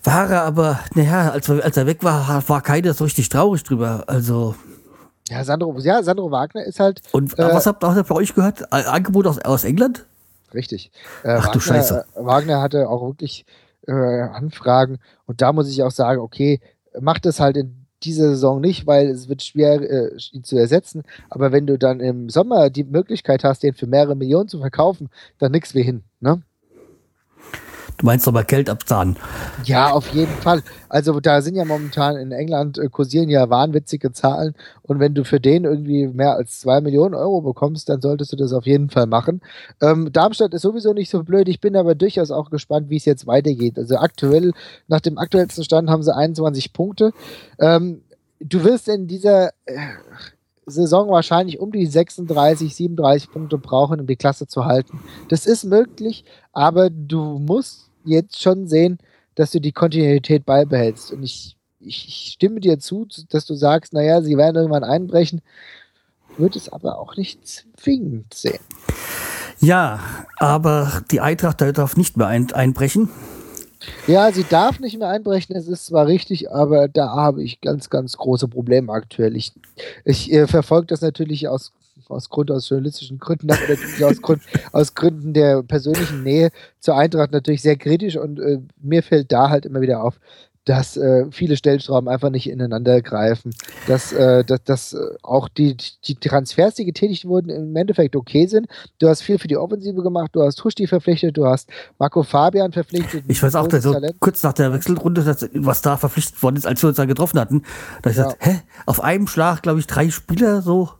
war er aber, naja, als, er- als er weg war, war keiner so richtig traurig drüber. Also, Ja, Sandro, ja, Sandro Wagner ist halt und Äh, was habt ihr bei euch gehört? Ein Angebot aus, aus England? richtig. Äh, Ach du Wagner, Scheiße. äh, Wagner hatte auch wirklich äh, Anfragen. Und da muss ich auch sagen, okay, macht es halt in dieser Saison nicht, weil es wird schwer, äh, ihn zu ersetzen. Aber wenn du dann im Sommer die Möglichkeit hast, den für mehrere Millionen zu verkaufen, dann nix wie hin. Ne? Du meinst aber Geld abzahlen. Ja, auf jeden Fall. Also da sind ja momentan in England äh, kursieren ja wahnwitzige Zahlen und wenn du für den irgendwie mehr als zwei Millionen Euro bekommst, dann solltest du das auf jeden Fall machen. Ähm, Darmstadt ist sowieso nicht so blöd. Ich bin aber durchaus auch gespannt, wie es jetzt weitergeht. Also aktuell, nach dem aktuellsten Stand haben sie 21 Punkte. Ähm, du wirst in dieser äh, Saison wahrscheinlich um die 36, 37 Punkte brauchen, um die Klasse zu halten. Das ist möglich, aber du musst jetzt schon sehen, dass du die Kontinuität beibehältst. Und ich, ich stimme dir zu, dass du sagst, naja, sie werden irgendwann einbrechen, würde es aber auch nicht zwingend sehen. Ja, aber die Eintracht darf nicht mehr ein, einbrechen. Ja, sie darf nicht mehr einbrechen, es ist zwar richtig, aber da habe ich ganz, ganz große Probleme aktuell. Ich, ich äh, verfolge das natürlich aus aus Grund aus journalistischen Gründen, aber natürlich aus, Grund, aus Gründen der persönlichen Nähe zur Eintracht natürlich sehr kritisch und äh, mir fällt da halt immer wieder auf, dass äh, viele Stellschrauben einfach nicht ineinander greifen, dass, äh, dass, dass äh, auch die, die Transfers, die getätigt wurden, im Endeffekt okay sind. Du hast viel für die Offensive gemacht, du hast Huschti verpflichtet, du hast Marco Fabian verpflichtet. Ich weiß auch, so kurz nach der Wechselrunde, dass, was da verpflichtet worden ist, als wir uns da getroffen hatten, da ich ja. gesagt, hä, auf einem Schlag, glaube ich, drei Spieler so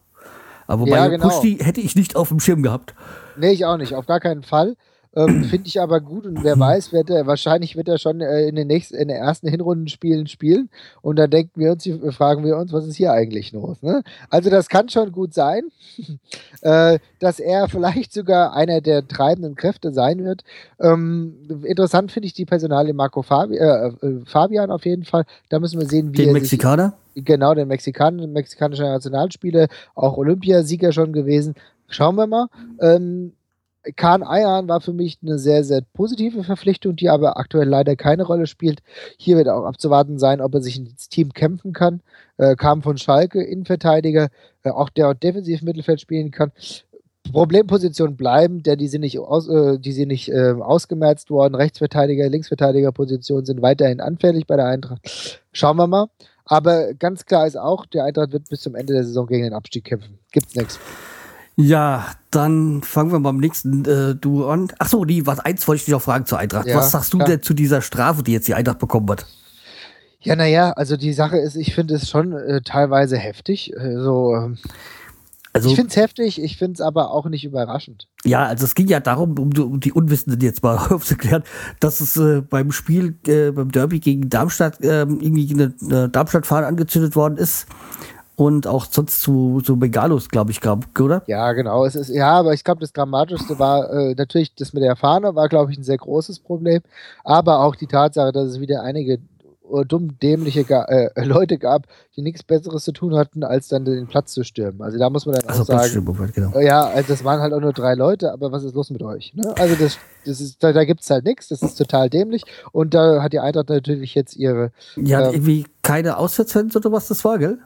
aber wobei ja, genau. Pushti hätte ich nicht auf dem Schirm gehabt. Nee, ich auch nicht, auf gar keinen Fall. Ähm, Finde ich aber gut und wer weiß, wird er, wahrscheinlich wird er schon äh, in den nächsten, in den ersten Hinrundenspielen spielen und dann denken wir uns, fragen wir uns, was ist hier eigentlich los? Ne? Also das kann schon gut sein, äh, dass er vielleicht sogar einer der treibenden Kräfte sein wird. Ähm, interessant finde ich die Personalie Marco Fabi äh, äh, Fabian auf jeden Fall. Da müssen wir sehen, wie den Mexikaner. Sich, genau, den Mexikaner, mexikanischer Nationalspieler, auch Olympiasieger schon gewesen. Schauen wir mal. Ähm, Kahn Ayan war für mich eine sehr, sehr positive Verpflichtung, die aber aktuell leider keine Rolle spielt. Hier wird auch abzuwarten sein, ob er sich ins Team kämpfen kann. Äh, kam von Schalke, Innenverteidiger, äh, auch der defensiv Mittelfeld spielen kann. Problempositionen bleiben, denn die sind nicht, aus, äh, die sind nicht äh, ausgemerzt worden. Rechtsverteidiger, Linksverteidigerpositionen sind weiterhin anfällig bei der Eintracht. Schauen wir mal. Aber ganz klar ist auch, der Eintracht wird bis zum Ende der Saison gegen den Abstieg kämpfen. Gibt's nichts. Ja, dann fangen wir beim nächsten äh, Duo an. Ach so, die, was eins wollte ich dich noch fragen zur Eintracht. Ja, was sagst du klar. denn zu dieser Strafe, die jetzt die Eintracht bekommen hat? Ja, naja, also die Sache ist, ich finde es schon äh, teilweise heftig. Äh, so, ähm, also, ich finde es heftig, ich finde es aber auch nicht überraschend. Ja, also es ging ja darum, um, um die Unwissenden jetzt mal aufzuklären, dass es äh, beim Spiel, äh, beim Derby gegen Darmstadt, äh, irgendwie eine, eine Darmstadt-Fahne angezündet worden ist und auch sonst zu, zu Bengalos, glaube ich, gab, oder? Ja, genau. Es ist, ja, aber ich glaube, das Dramatischste war äh, natürlich das mit der Fahne, war, glaube ich, ein sehr großes Problem. Aber auch die Tatsache, dass es wieder einige äh, dumm dämliche äh, Leute gab, die nichts Besseres zu tun hatten, als dann den Platz zu stürmen. Also da muss man dann auch sagen, genau. Äh, ja, also das waren halt auch nur drei Leute, aber was ist los mit euch? Ne? Also das, das ist, da, da gibt es halt nichts, das ist total dämlich und da hat die Eintracht natürlich jetzt ihre... Ja, ähm, irgendwie keine Auswärtsfans oder was das war, gell?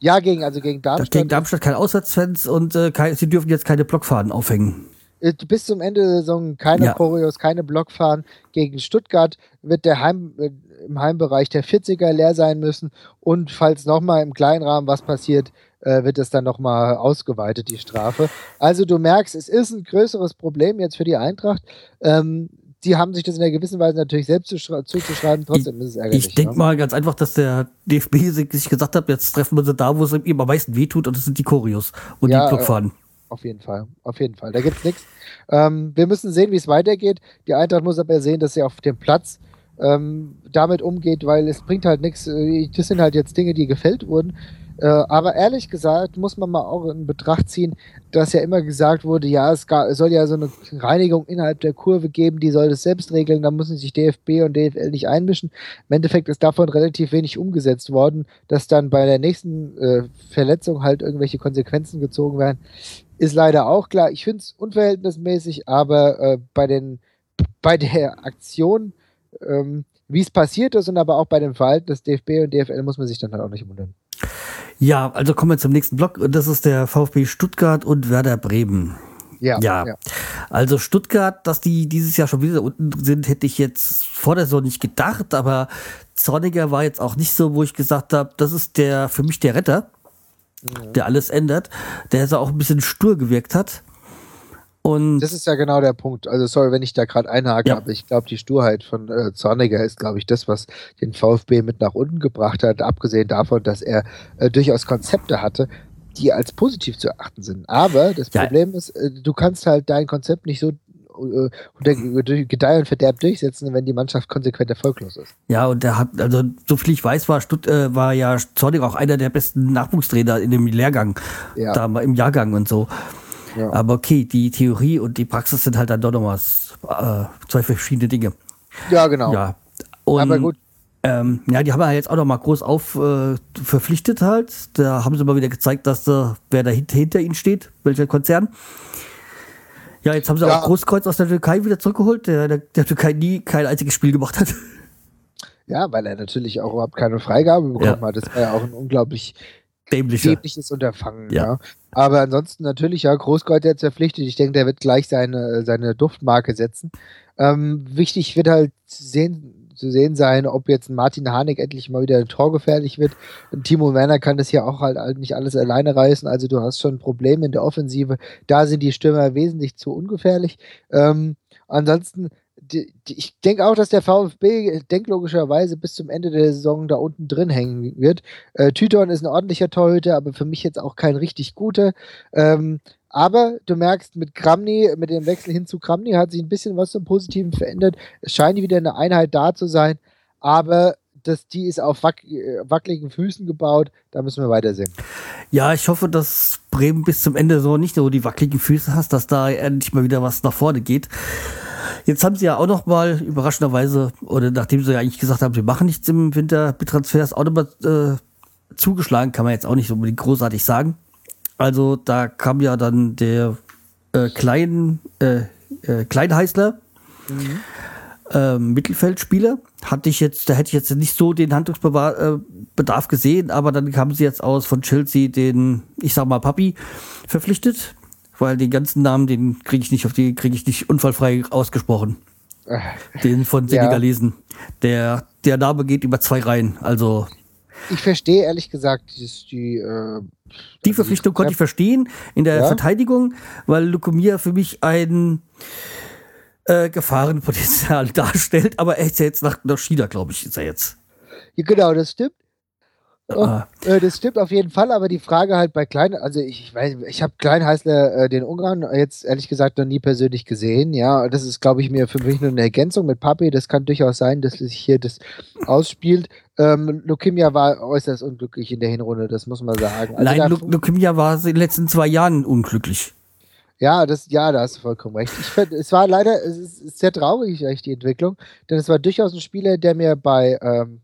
Ja, gegen, also gegen Darmstadt. Gegen Darmstadt keine Auswärtsfans und äh, kein, sie dürfen jetzt keine Blockfaden aufhängen. Äh, bis zum Ende der Saison keine ja. Choreos, keine Blockfaden. Gegen Stuttgart wird der Heim, äh, im Heimbereich der 40er leer sein müssen. Und falls nochmal im kleinen Rahmen was passiert, äh, wird es dann nochmal ausgeweitet, die Strafe. Also du merkst, es ist ein größeres Problem jetzt für die Eintracht. Ähm, die haben sich das in einer gewissen Weise natürlich selbst zuzuschreiben, trotzdem ist es ärgerlich. Ich denke ne? mal ganz einfach, dass der DFB sich gesagt hat, jetzt treffen wir sie da, wo es ihm am meisten wehtut und das sind die Choreos und ja, die Blockfaden. Äh, auf jeden Fall, auf jeden Fall. Da gibt es nichts. Ähm, wir müssen sehen, wie es weitergeht. Die Eintracht muss aber sehen, dass sie auf dem Platz ähm, damit umgeht, weil es bringt halt nichts. Äh, das sind halt jetzt Dinge, die gefällt wurden. Äh, aber ehrlich gesagt muss man mal auch in Betracht ziehen, dass ja immer gesagt wurde, ja, es, gab, es soll ja so eine Reinigung innerhalb der Kurve geben, die soll das selbst regeln, da müssen sich DFB und DFL nicht einmischen. Im Endeffekt ist davon relativ wenig umgesetzt worden, dass dann bei der nächsten äh, Verletzung halt irgendwelche Konsequenzen gezogen werden. Ist leider auch klar. Ich finde es unverhältnismäßig, aber äh, bei, den, bei der Aktion, ähm, wie es passiert ist und aber auch bei dem Verhalten des DFB und DFL muss man sich dann halt auch nicht wundern. Ja, also kommen wir zum nächsten Block und das ist der VfB Stuttgart und Werder Bremen. Ja, ja, ja. Also Stuttgart, dass die dieses Jahr schon wieder unten sind, hätte ich jetzt vor der Saison nicht gedacht, aber Zorniger war jetzt auch nicht so, wo ich gesagt habe, das ist der für mich der Retter, mhm. der alles ändert, der so auch ein bisschen stur gewirkt hat. Und das ist ja genau der Punkt. Also sorry, wenn ich da gerade einhake, ja. aber ich glaube, die Sturheit von äh, Zorniger ist, glaube ich, das, was den VfB mit nach unten gebracht hat, abgesehen davon, dass er äh, durchaus Konzepte hatte, die als positiv zu erachten sind. Aber das ja. Problem ist, äh, du kannst halt dein Konzept nicht so äh, unter Gedeih und Verderb durchsetzen, wenn die Mannschaft konsequent erfolglos ist. Ja, und der hat, also so viel ich weiß, war, Stutt, äh, war ja Zornig auch einer der besten Nachwuchstrainer in dem Lehrgang, ja. da im Jahrgang und so. Ja. Aber okay, die Theorie und die Praxis sind halt dann doch nochmal äh, zwei verschiedene Dinge. Ja, genau. Ja. Und, Aber gut, ähm, ja, die haben ja jetzt auch noch mal groß auf äh, verpflichtet halt. Da haben sie mal wieder gezeigt, dass äh, wer da hinter, hinter ihnen steht, welcher Konzern. Ja, jetzt haben sie ja. auch Großkreuz aus der Türkei wieder zurückgeholt, der, der, der Türkei nie kein einziges Spiel gemacht hat. Ja, weil er natürlich auch überhaupt keine Freigabe bekommen ja. hat. Das war ja auch ein unglaublich Dämlicher. dämliches Unterfangen. Ja. ja. Aber ansonsten natürlich, ja, Großkreuz jetzt verpflichtet. Ich denke, der wird gleich seine, seine Duftmarke setzen. Ähm, wichtig wird halt sehen, zu sehen sein, ob jetzt ein Martin Harnik endlich mal wieder torgefährlich wird. Und Timo Werner kann das ja auch halt, halt nicht alles alleine reißen. Also du hast schon Probleme in der Offensive. Da sind die Stürmer wesentlich zu ungefährlich. Ähm, ansonsten die, die, ich denke auch, dass der VfB denklogischerweise bis zum Ende der Saison da unten drin hängen wird. Äh, Tüton ist ein ordentlicher Torhüter, aber für mich jetzt auch kein richtig guter. Ähm, aber du merkst, mit Kramny, mit dem Wechsel hin zu Kramny hat sich ein bisschen was zum Positiven verändert. Es scheint wieder eine Einheit da zu sein, aber das, die ist auf wack, äh, wackeligen Füßen gebaut. Da müssen wir weitersehen. Ja, ich hoffe, dass Bremen bis zum Ende so nicht so die wackeligen Füße hast, dass da endlich mal wieder was nach vorne geht. Jetzt haben sie ja auch noch mal überraschenderweise, oder nachdem sie ja eigentlich gesagt haben, sie machen nichts im Winter mit Transfers, auch nochmal äh, zugeschlagen, kann man jetzt auch nicht so unbedingt großartig sagen. Also da kam ja dann der äh, Klein, äh, äh, Kleinheißler, mhm. äh, Mittelfeldspieler. Hatte ich jetzt, da hätte ich jetzt nicht so den Handlungsbedarf äh, gesehen, aber dann haben sie jetzt aus von Chelsea den, ich sag mal, Papi verpflichtet, weil den ganzen Namen, den kriege ich nicht auf die, kriege ich nicht unfallfrei ausgesprochen. Äh, den von Senegalesen. Ja. Der, der Name geht über zwei Reihen, also ich verstehe ehrlich gesagt die, die, äh, die Verpflichtung konnte ich verstehen in der ja? Verteidigung, weil Lukumia für mich ein äh, Gefahrenpotenzial darstellt, aber er ist ja jetzt nach, nach China, glaube ich, ist er jetzt. Ja, genau, das stimmt. Oh, äh, das stimmt auf jeden Fall, aber die Frage halt bei Klein, also ich, ich weiß, ich habe Kleinheißler, äh, den Ungarn, jetzt ehrlich gesagt noch nie persönlich gesehen, ja. Das ist, glaube ich, mir für mich nur eine Ergänzung mit Papi. Das kann durchaus sein, dass sich hier das ausspielt. Ähm, Lukimia war äußerst unglücklich in der Hinrunde, das muss man sagen. Also Nein, Lukimia war in den letzten zwei Jahren unglücklich. Ja, das, ja, da hast du vollkommen recht. Ich find, es war leider, es ist sehr traurig, echt, die Entwicklung, denn es war durchaus ein Spieler, der mir bei, ähm,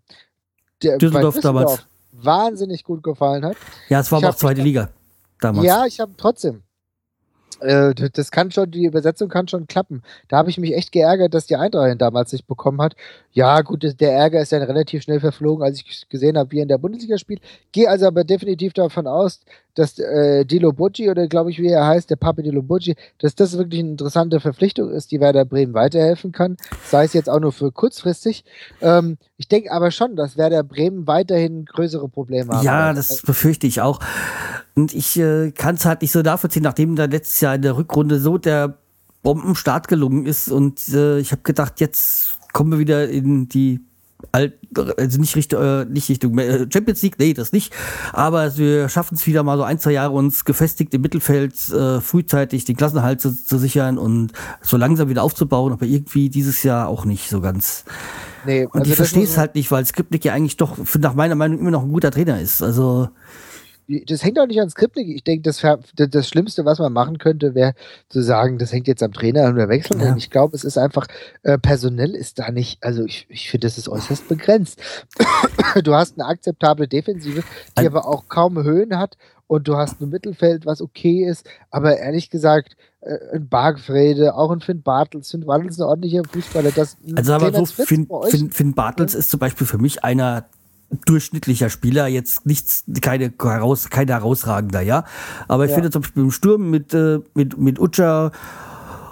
der, Düsseldorf, bei Düsseldorf damals wahnsinnig gut gefallen hat. Ja, es war aber auch zweite Liga damals. Ja, ich habe trotzdem. Äh, das kann schon, die Übersetzung kann schon klappen. Da habe ich mich echt geärgert, dass die Eintracht ihn damals nicht bekommen hat. Ja, gut, der Ärger ist dann relativ schnell verflogen, als ich gesehen habe, wie er in der Bundesliga spielt. Gehe also aber definitiv davon aus, dass äh, Dilo Bocci, oder glaube ich, wie er heißt, der Papi Dilo Bocci, dass das wirklich eine interessante Verpflichtung ist, die Werder Bremen weiterhelfen kann. Sei es jetzt auch nur für kurzfristig. Ähm, ich denke aber schon, dass Werder Bremen weiterhin größere Probleme hat. Ja, das befürchte ich auch. Und ich äh, kann es halt nicht so nachvollziehen, nachdem da letztes Jahr in der Rückrunde so der Bombenstart gelungen ist und äh, ich habe gedacht, jetzt kommen wir wieder in die also nicht Richtung, äh, nicht Richtung äh, Champions League, nee, das nicht. Aber wir schaffen es wieder mal so ein, zwei Jahre uns gefestigt im Mittelfeld äh, frühzeitig den Klassenhalt zu, zu, sichern und so langsam wieder aufzubauen, aber irgendwie dieses Jahr auch nicht so ganz. Nee, und also ich verstehe es halt nicht, weil Skripnik ja eigentlich doch nach meiner Meinung immer noch ein guter Trainer ist. Also das hängt auch nicht an Skriptnik. Ich denke, das, das Schlimmste, was man machen könnte, wäre zu sagen, das hängt jetzt am Trainer und wir wechseln. Ja. Ich glaube, es ist einfach, äh, personell ist da nicht, also ich, ich finde, das ist äußerst begrenzt. du hast eine akzeptable Defensive, die Ein aber auch kaum Höhen hat und du hast ein Mittelfeld, was okay ist, aber ehrlich gesagt, äh, ein Bargfrede, auch ein Finn Bartels. Finn Bartels ist ein ordentlicher Fußballer. Das also aber so, Finn, Finn, Finn Bartels ja. ist zum Beispiel für mich einer durchschnittlicher Spieler, jetzt nichts, keine, heraus, kein herausragender, ja. Aber ich ja. finde zum Beispiel im Sturm mit, äh, mit, mit Ucha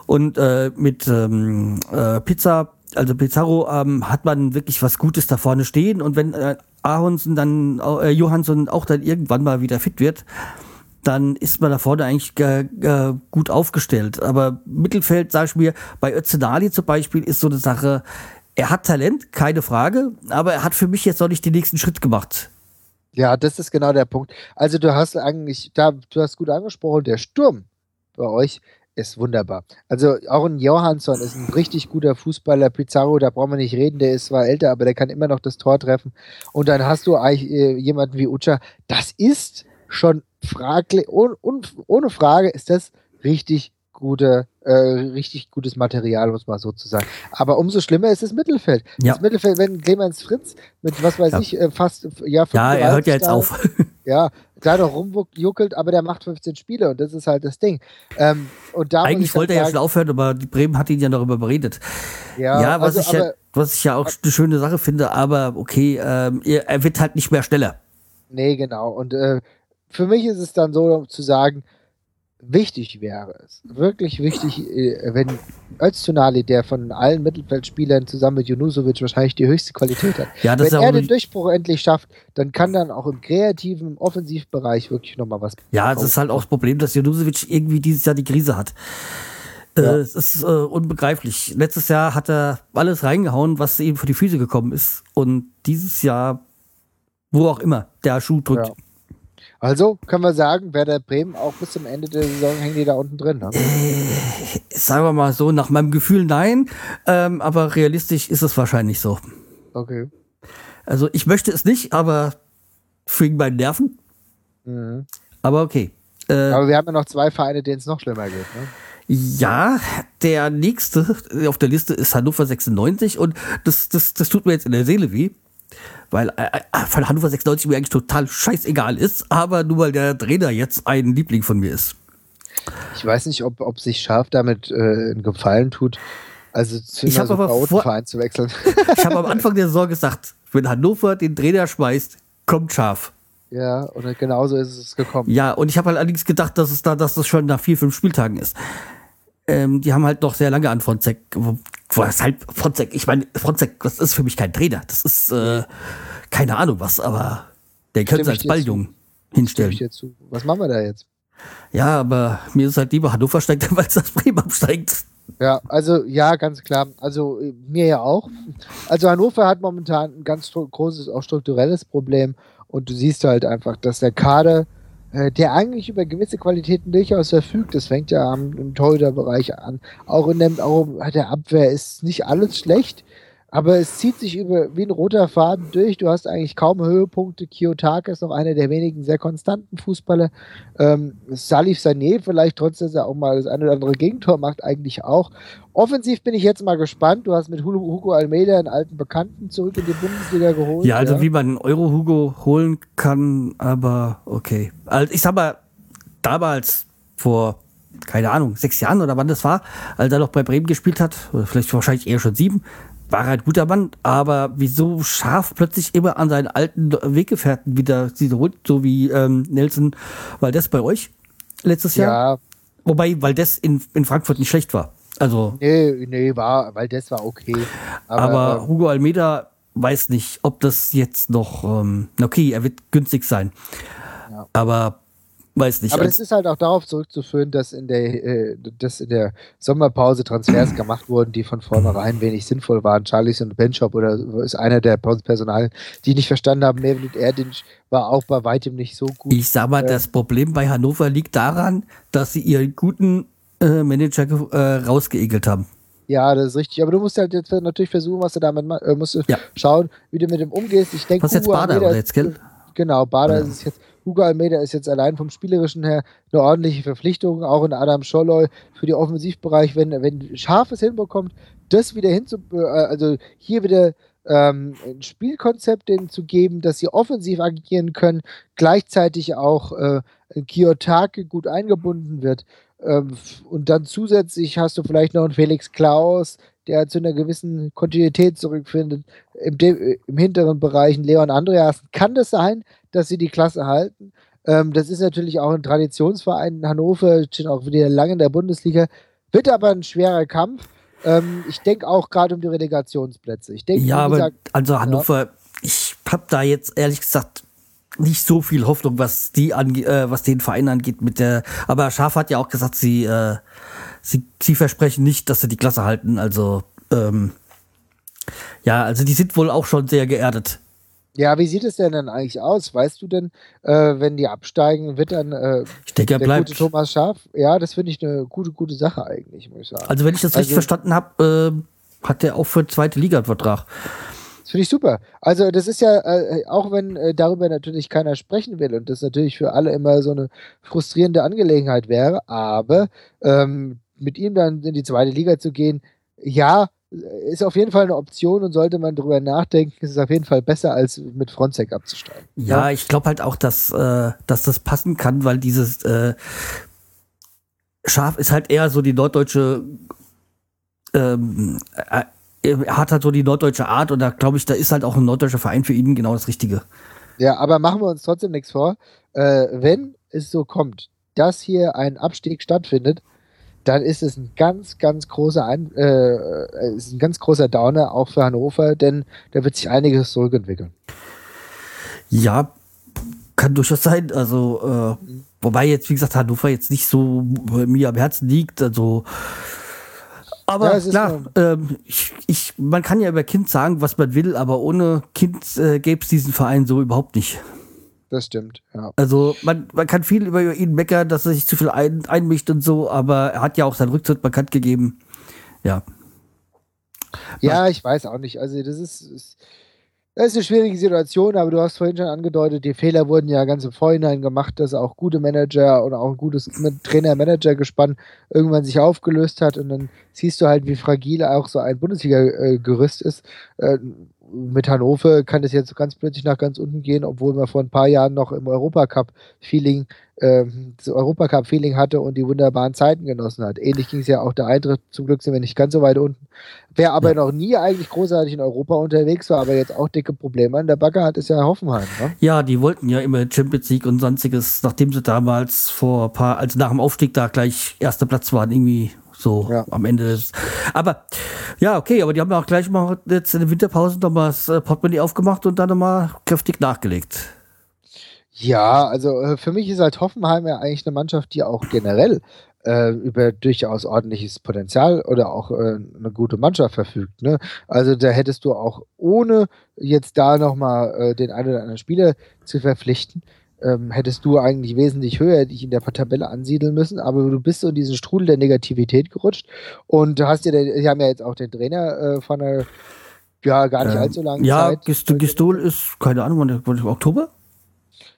und äh, mit ähm, äh, Pizza, also Pizarro, ähm, hat man wirklich was Gutes da vorne stehen. Und wenn äh, Ahonsen dann, äh, Johansson auch dann irgendwann mal wieder fit wird, dann ist man da vorne eigentlich äh, äh, gut aufgestellt. Aber Mittelfeld, sag ich mir, bei Özzenali zum Beispiel ist so eine Sache, er hat Talent, keine Frage, aber er hat für mich jetzt noch nicht den nächsten Schritt gemacht. Ja, das ist genau der Punkt. Also du hast eigentlich, da, du hast gut angesprochen, der Sturm bei euch ist wunderbar. Also auch ein Johansson ist ein richtig guter Fußballer. Pizarro, da brauchen wir nicht reden, der ist zwar älter, aber der kann immer noch das Tor treffen. Und dann hast du eigentlich äh, jemanden wie Ucha. Das ist schon fraglich, ohne, ohne Frage ist das richtig gute, äh, richtig gutes Material, muss man so zu sagen. Aber umso schlimmer ist das Mittelfeld. Ja. Das Mittelfeld, wenn Clemens Fritz mit, was weiß ja. ich, äh, fast, ja, ja er hört ja jetzt auf. Ja, da noch rumjuckelt, aber der macht 15 Spiele und das ist halt das Ding. Ähm, und da Eigentlich wollte er ja schon aufhören, aber die Bremen hat ihn ja darüber beredet. Ja, ja was, also, ich ja was ich ja auch eine schöne Sache finde, aber okay, ähm, er, er, wird halt nicht mehr schneller. Nee, genau. Und äh, für mich ist es dann so zu sagen, wichtig wäre es, wirklich wichtig, äh, wenn Öztunali, der von allen Mittelfeldspielern zusammen mit Junusovic wahrscheinlich die höchste Qualität hat, ja, wenn er den Durchbruch endlich schafft, dann kann dann auch im kreativen, im Offensivbereich wirklich nochmal was Ja, es ist halt auch das Problem, dass Junusovic irgendwie dieses Jahr die Krise hat. Äh, ja. es ist äh, unbegreiflich. Letztes Jahr hat er alles reingehauen, was ihm vor die Füße gekommen ist. Und dieses Jahr, wo auch immer, der Schuh drückt. Ja. Also können wir sagen, Werder Bremen auch bis zum Ende der Saison hängen die da unten drin. Ne? Äh, sagen wir mal so, nach meinem Gefühl nein, ähm, aber realistisch ist es wahrscheinlich so. Okay. Also ich möchte es nicht, aber wegen meinen Nerven. Mhm. Aber okay. Äh, aber wir haben ja noch zwei Vereine, denen es noch schlimmer geht. Ne? Ja, der nächste auf der Liste ist Hannover 96 und das, das, das tut mir jetzt in der Seele weh weil äh, äh, von Hannover 96 mir eigentlich total scheißegal ist, aber nur weil der Trainer jetzt ein Liebling von mir ist. Ich weiß nicht, ob, ob sich Schaf damit äh, einen Gefallen tut, also zu ich so aber Verein zu wechseln. ich habe am Anfang der Saison gesagt, wenn Hannover den Trainer schmeißt, kommt Scharf. Ja, und genauso ist es gekommen. Ja, und ich habe halt allerdings gedacht, dass es da, dass das schon nach vier, fünf Spieltagen ist. Ähm, die haben halt noch sehr lange an Fronzek, was halt Fronzek, ich meine, Fronzek, das ist für mich kein Trainer. Das ist äh, keine Ahnung was, aber der könnte als Balljung hinstellen. Was machen wir da jetzt? Ja, aber mir ist halt lieber Hannover steigt, weil es das Bremen absteigt. Ja, also ja, ganz klar. Also mir ja auch. Also Hannover hat momentan ein ganz großes, auch strukturelles Problem und du siehst halt einfach, dass der Kader äh, der eigentlich über gewisse Qualitäten durchaus verfügt. Das fängt ja am, im Torhüterbereich an. Auch in dem, auch der Abwehr ist nicht alles schlecht. Aber es zieht sich über wie ein roter Faden durch. Du hast eigentlich kaum Höhepunkte. Kiyotaka ist noch einer der wenigen sehr konstanten Fußballer. Ähm, Salif Sané vielleicht trotz, dass er auch mal das eine oder andere Gegentor macht, eigentlich auch. Offensiv bin ich jetzt mal gespannt. Du hast mit Hugo Almeida einen alten Bekannten zurück in die Bundesliga geholt. Ja, also ja. wie man einen Euro-Hugo holen kann, aber okay. Also ich sag mal, damals vor keine Ahnung, sechs Jahren oder wann das war, als er noch bei Bremen gespielt hat, oder vielleicht wahrscheinlich eher schon sieben, war halt guter Mann, aber wieso scharf plötzlich immer an seinen alten Weggefährten wieder sie holt, so wie ähm, Nelson das bei euch letztes Jahr? Ja. Wobei weil das in, in Frankfurt nicht schlecht war. Also. Nee, nee, war, das war okay. Aber, aber ähm, Hugo Almeida weiß nicht, ob das jetzt noch, ähm, okay, er wird günstig sein. Ja. Aber Weiß nicht. Aber das ist halt auch darauf zurückzuführen, dass in der, äh, dass in der Sommerpause Transfers gemacht wurden, die von vornherein wenig sinnvoll waren. Charlies und Benchop oder ist einer der Personal, die nicht verstanden haben, David Erdinch war auch bei weitem nicht so gut. Ich sag mal, äh, das Problem bei Hannover liegt daran, dass sie ihren guten äh, Manager äh, rausgeegelt haben. Ja, das ist richtig. Aber du musst halt jetzt natürlich versuchen, was du damit machst. Äh, musst du ja. schauen, wie du mit dem umgehst. Ich denke, was jetzt Bader oder jetzt, gell? Genau, Bader ja. ist es jetzt. Hugo Almeida ist jetzt allein vom Spielerischen her eine ordentliche Verpflichtung, auch in Adam Scholloy für den Offensivbereich, wenn, wenn Scharfes hinbekommt, das wieder hinzu, äh, also hier wieder ähm, ein Spielkonzept zu geben, dass sie offensiv agieren können, gleichzeitig auch äh, Kiyotake gut eingebunden wird, und dann zusätzlich hast du vielleicht noch einen Felix Klaus, der zu einer gewissen Kontinuität zurückfindet. Im, im hinteren Bereich Leon Andreas. Kann das sein, dass sie die Klasse halten? Ähm, das ist natürlich auch ein Traditionsverein in Hannover, steht auch wieder lange in der Bundesliga. Wird aber ein schwerer Kampf. Ähm, ich denke auch gerade um die Relegationsplätze. Ich denke, ja, aber gesagt, also Hannover, ja. ich habe da jetzt ehrlich gesagt nicht so viel Hoffnung, was die ange äh, was den Verein angeht mit der. Aber Schaf hat ja auch gesagt, sie, äh, sie, sie versprechen nicht, dass sie die Klasse halten. Also ähm, ja, also die sind wohl auch schon sehr geerdet. Ja, wie sieht es denn dann eigentlich aus? Weißt du denn, äh, wenn die absteigen, wird dann äh, ich denke, er der bleibt. gute Thomas Schaf? Ja, das finde ich eine gute, gute Sache eigentlich, muss ich sagen. Also wenn ich das also, richtig verstanden habe, äh, hat der auch für zweite Liga einen Vertrag. Das finde ich super. Also das ist ja, äh, auch wenn äh, darüber natürlich keiner sprechen will und das natürlich für alle immer so eine frustrierende Angelegenheit wäre, aber ähm, mit ihm dann in die zweite Liga zu gehen, ja, ist auf jeden Fall eine Option und sollte man drüber nachdenken, ist es auf jeden Fall besser, als mit Frontsec abzusteigen. Ja, ja? ich glaube halt auch, dass, äh, dass das passen kann, weil dieses äh, Schaf ist halt eher so die norddeutsche ähm, äh, er hat halt so die norddeutsche Art und da glaube ich, da ist halt auch ein norddeutscher Verein für ihn genau das Richtige. Ja, aber machen wir uns trotzdem nichts vor. Äh, wenn es so kommt, dass hier ein Abstieg stattfindet, dann ist es ein ganz, ganz großer, ein, äh, ist ein ganz großer Downer auch für Hannover, denn da wird sich einiges zurückentwickeln. Ja, kann durchaus sein. Also, äh, wobei jetzt, wie gesagt, Hannover jetzt nicht so mir am Herzen liegt. Also, aber ja, klar, ähm, ich, ich, man kann ja über Kind sagen, was man will, aber ohne Kind äh, gäbe es diesen Verein so überhaupt nicht das stimmt, ja. Also man, man kann viel über ihn meckern, dass er sich zu viel ein, einmischt und so, aber er hat ja auch seinen Rücktritt bekannt gegeben. Ja. Ja, ich weiß auch nicht. Also das ist, ist, das ist eine schwierige Situation, aber du hast vorhin schon angedeutet, die Fehler wurden ja ganz im Vorhinein gemacht, dass auch gute Manager und auch ein gutes Trainer-Manager-Gespann irgendwann sich aufgelöst hat und dann siehst du halt, wie fragil auch so ein Bundesliga-Gerüst ist. Äh, mit Hannover kann es jetzt ganz plötzlich nach ganz unten gehen, obwohl man vor ein paar Jahren noch im Europacup-Feeling, ähm, das Europacup-Feeling hatte und die wunderbaren Zeiten genossen hat. Ähnlich ging es ja auch der Eintritt. Zum Glück sind wir nicht ganz so weit unten. Wer aber ja. noch nie eigentlich großartig in Europa unterwegs war, aber jetzt auch dicke Probleme an der Backe hat, ist ja Hoffenheim. Ne? Ja, die wollten ja immer Champions League und sonstiges, nachdem sie damals vor ein paar, also nach dem Aufstieg da gleich erster Platz waren, irgendwie so ja. am Ende des. Aber ja, okay, aber die haben auch gleich mal jetzt in der Winterpause nochmal das äh, Portemonnaie aufgemacht und dann nochmal kräftig nachgelegt. Ja, also äh, für mich ist halt Hoffenheim ja eigentlich eine Mannschaft, die auch generell äh, über durchaus ordentliches Potenzial oder auch äh, eine gute Mannschaft verfügt. Ne? Also da hättest du auch ohne jetzt da nochmal äh, den einen oder anderen Spieler zu verpflichten, ähm, hättest du eigentlich wesentlich höher dich in der Tabelle ansiedeln müssen, aber du bist so in diesen Strudel der Negativität gerutscht und hast ja, sie haben ja jetzt auch den Trainer äh, von einer ja, gar nicht ähm, allzu langen ja, Zeit. Ja, Gistol ist, keine Ahnung, wann der, Oktober?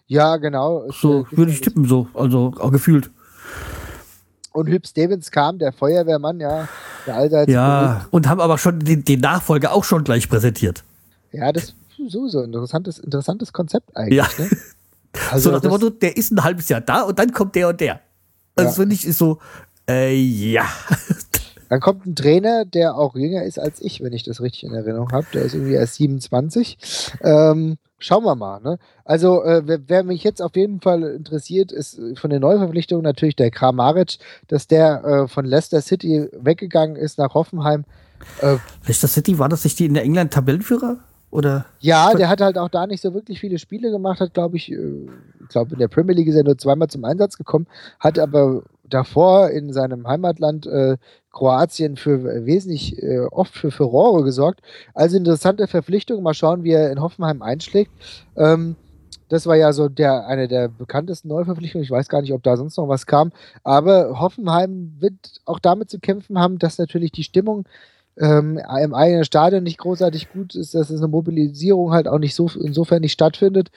Ja, genau. So würde ich tippen, so, also auch gefühlt. Und Hüb Stevens kam, der Feuerwehrmann, ja, der allseits. Ja, und haben aber schon den, den Nachfolger auch schon gleich präsentiert. Ja, das ist so, so ein interessantes, interessantes Konzept eigentlich. Ja. Ne? Also so nach dem Motto, der ist ein halbes Jahr da und dann kommt der und der. Also ja. finde ich ist so, äh, ja. Dann kommt ein Trainer, der auch jünger ist als ich, wenn ich das richtig in Erinnerung habe. Der ist irgendwie erst 27. Ähm, schauen wir mal. Ne? Also, äh, wer, wer, mich jetzt auf jeden Fall interessiert, ist von den Neuverpflichtungen natürlich der Kramaric, dass der äh, von Leicester City weggegangen ist nach Hoffenheim. Äh, Leicester City, war das nicht die in der England Tabellenführer? Oder? Ja, der hat halt auch da nicht so wirklich viele Spiele gemacht, hat, glaube ich, äh, ich glaube, in der Premier League ist er nur zweimal zum Einsatz gekommen, hat aber davor in seinem Heimatland äh, Kroatien für wesentlich äh, oft für Furore gesorgt. Also interessante Verpflichtung. Mal schauen, wie er in Hoffenheim einschlägt. Ähm, das war ja so der, eine der bekanntesten Neuverpflichtungen. Ich weiß gar nicht, ob da sonst noch was kam. Aber Hoffenheim wird auch damit zu kämpfen haben, dass natürlich die Stimmung ähm, im eigenen Stadion nicht großartig gut ist, dass es eine Mobilisierung halt auch nicht so insofern nicht stattfindet.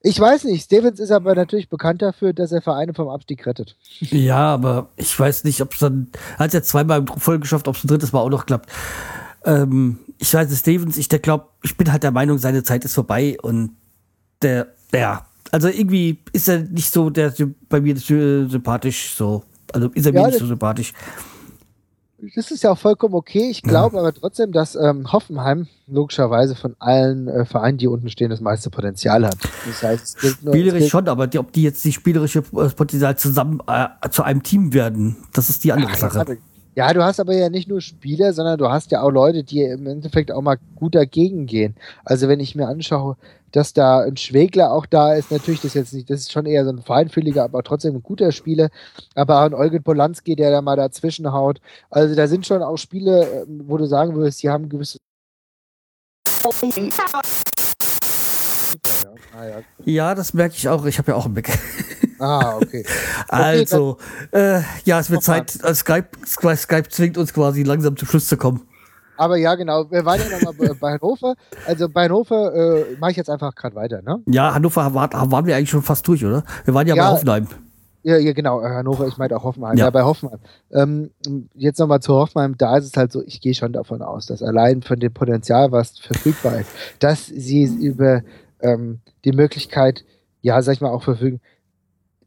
Ich weiß nicht, Stevens ist aber natürlich bekannt dafür, dass er Vereine vom Abstieg rettet. Ja, aber ich weiß nicht, ob es dann, hat es ja zweimal im Folge geschafft, ob es ein drittes Mal auch noch klappt. Ähm, ich weiß, Stevens, ich glaube, ich bin halt der Meinung, seine Zeit ist vorbei und der, der, also irgendwie ist er nicht so der bei mir sympathisch so. Also ist er Ja, mir nicht so sympathisch. Das ist ja auch vollkommen okay. Ich glaube aber trotzdem, dass ähm, Hoffenheim logischerweise von allen äh, Vereinen, die unten stehen, das meiste Potenzial hat. Das heißt, Spielerisch schon, aber die, ob die jetzt die spielerische äh, Potenzial zusammen äh, zu einem Team werden, das ist die andere Sache. Ja, du hast aber ja nicht nur Spieler, sondern du hast ja auch Leute, die im Endeffekt auch mal gut dagegen gehen. Also wenn ich mir anschaue, dass da ein Schwegler auch da ist, natürlich das ist jetzt nicht, das ist schon eher so ein feinfühliger, aber trotzdem ein guter Spieler. Aber auch ein Eugen Polanski, der da mal dazwischen haut. Also da sind schon auch Spiele, wo du sagen würdest, die haben gewisse. Ja, das merke ich auch. Ich habe ja auch einen Blick. Ah, okay. Also, äh, ja, es wird. Zeit. äh, Skype, Skype, Skype zwingt uns quasi langsam zum Schluss zu kommen. Aber ja, genau. Wir waren ja nochmal bei- bei Hannover. Also bei Hannover äh, mache ich jetzt einfach gerade weiter, ne? Ja, Hannover war, waren wir eigentlich schon fast durch, oder? Wir waren ja, Ja. bei Hoffenheim. Ja, ja, genau, äh, Hannover, ich meinte auch Hoffenheim. Ja. Ja, bei Hoffenheim. Ähm, jetzt nochmal zu Hoffenheim, da ist es halt so, ich gehe schon davon aus, dass allein von dem Potenzial, was verfügbar ist, dass sie über ähm, die Möglichkeit, ja, sag ich mal, auch verfügen,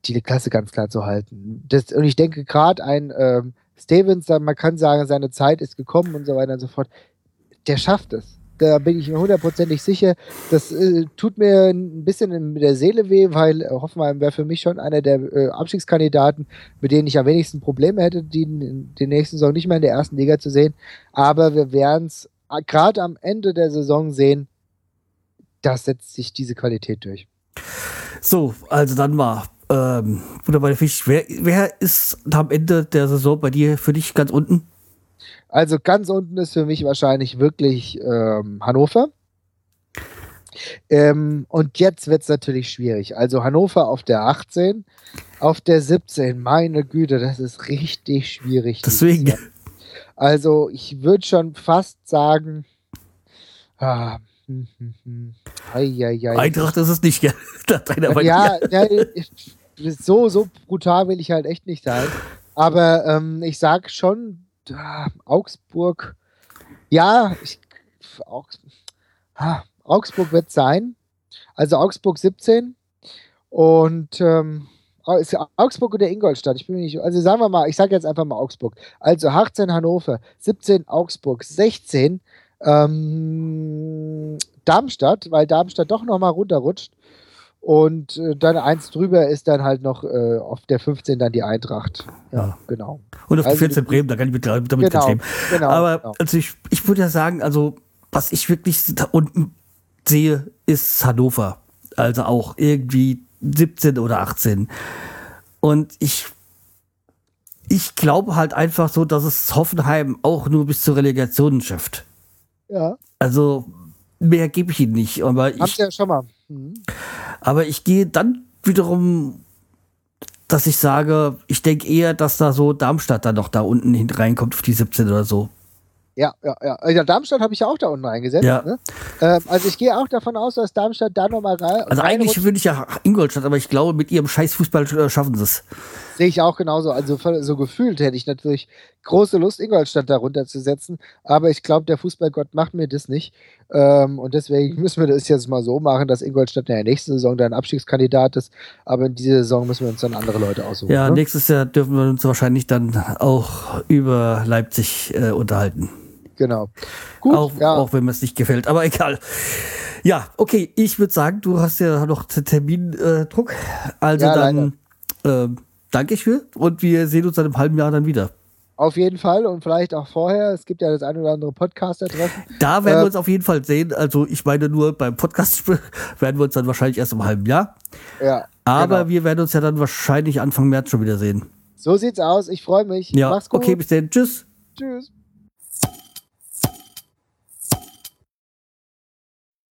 die Klasse ganz klar zu halten. Das, und ich denke gerade ein ähm, Stevens, man kann sagen, seine Zeit ist gekommen und so weiter und so fort, der schafft es. Da bin ich mir hundertprozentig sicher. Das äh, tut mir ein bisschen in der Seele weh, weil äh, Hoffenheim wäre für mich schon einer der äh, Abstiegskandidaten, mit denen ich am wenigsten Probleme hätte, die der nächsten Saison nicht mehr in der ersten Liga zu sehen. Aber wir werden es gerade am Ende der Saison sehen, da setzt sich diese Qualität durch. So, also dann mal. Ähm, wunderbar, Fisch. Wer, wer ist am Ende der Saison bei dir für dich ganz unten? Also ganz unten ist für mich wahrscheinlich wirklich ähm, Hannover. Ähm, und jetzt wird es natürlich schwierig. Also Hannover auf der 18, auf der 17, meine Güte, das ist richtig schwierig. Deswegen. Also ich würde schon fast sagen, ah, hm, hm, hm, ei, ei, ei. Eintracht ist es nicht, gell? Ja, ja, ich- so, so brutal will ich halt echt nicht sein. Aber ähm, ich sag schon, ah, Augsburg, ja, ich, Augs, ah, Augsburg wird sein. Also Augsburg 17 und ähm, ist Augsburg oder Ingolstadt? Ich bin nicht, also sagen wir mal, ich sage jetzt einfach mal Augsburg. Also 18 Hannover, 17 Augsburg, 16 ähm, Darmstadt, weil Darmstadt doch nochmal runterrutscht. Und äh, dann eins drüber ist dann halt noch äh, auf der 15 dann die Eintracht. Ja, Ja. genau. Und auf die also 14 Bremen, da kann ich mit, damit ganz Genau, leben. genau. Aber genau. also ich, ich würde ja sagen, also was ich wirklich da unten sehe, ist Hannover. Also auch irgendwie 17 oder 18. Und ich, ich glaube halt einfach so, dass es Hoffenheim auch nur bis zur Relegation schafft. Ja, Also mehr gebe ich ihnen nicht. Aber habt ich, ja schon mal. Mhm. Aber ich gehe dann wiederum, dass ich sage, ich denke eher, dass da so Darmstadt dann noch da unten hin reinkommt auf die 17 oder so. Ja, ja, ja. ja Darmstadt habe ich ja auch da unten reingesetzt. Ja. Ne? Ähm, also ich gehe auch davon aus, dass Darmstadt da nochmal rein. Also eigentlich würde ich ja Ingolstadt, aber ich glaube, mit ihrem scheiß Fußball äh, schaffen sie es. Sehe ich auch genauso. Also so gefühlt hätte ich natürlich große Lust, Ingolstadt da runterzusetzen. Aber ich glaube, der Fußballgott macht mir das nicht. Ähm, und deswegen müssen wir das jetzt mal so machen, dass Ingolstadt in der nächsten Saison dann Abstiegskandidat ist. Aber in dieser Saison müssen wir uns dann andere Leute aussuchen. Ja, ne? nächstes Jahr dürfen wir uns wahrscheinlich dann auch über Leipzig äh, unterhalten. Genau. Gut, auch, ja. auch wenn mir es nicht gefällt, aber egal. Ja, okay, ich würde sagen, du hast ja noch Termindruck. also Ja, dann ähm, danke ich für und wir sehen uns dann im halben Jahr dann wieder. Auf jeden Fall und vielleicht auch vorher. Es gibt ja das ein oder andere Podcaster-Treffen. Da werden Äh, wir uns auf jeden Fall sehen. Also ich meine nur beim Podcast werden wir uns dann wahrscheinlich erst im halben Jahr. Ja. Aber genau. wir werden uns ja dann wahrscheinlich Anfang März schon wieder sehen. So sieht's aus. Ich freue mich. Ja, Mach's gut. okay, bis dann. Tschüss. Tschüss.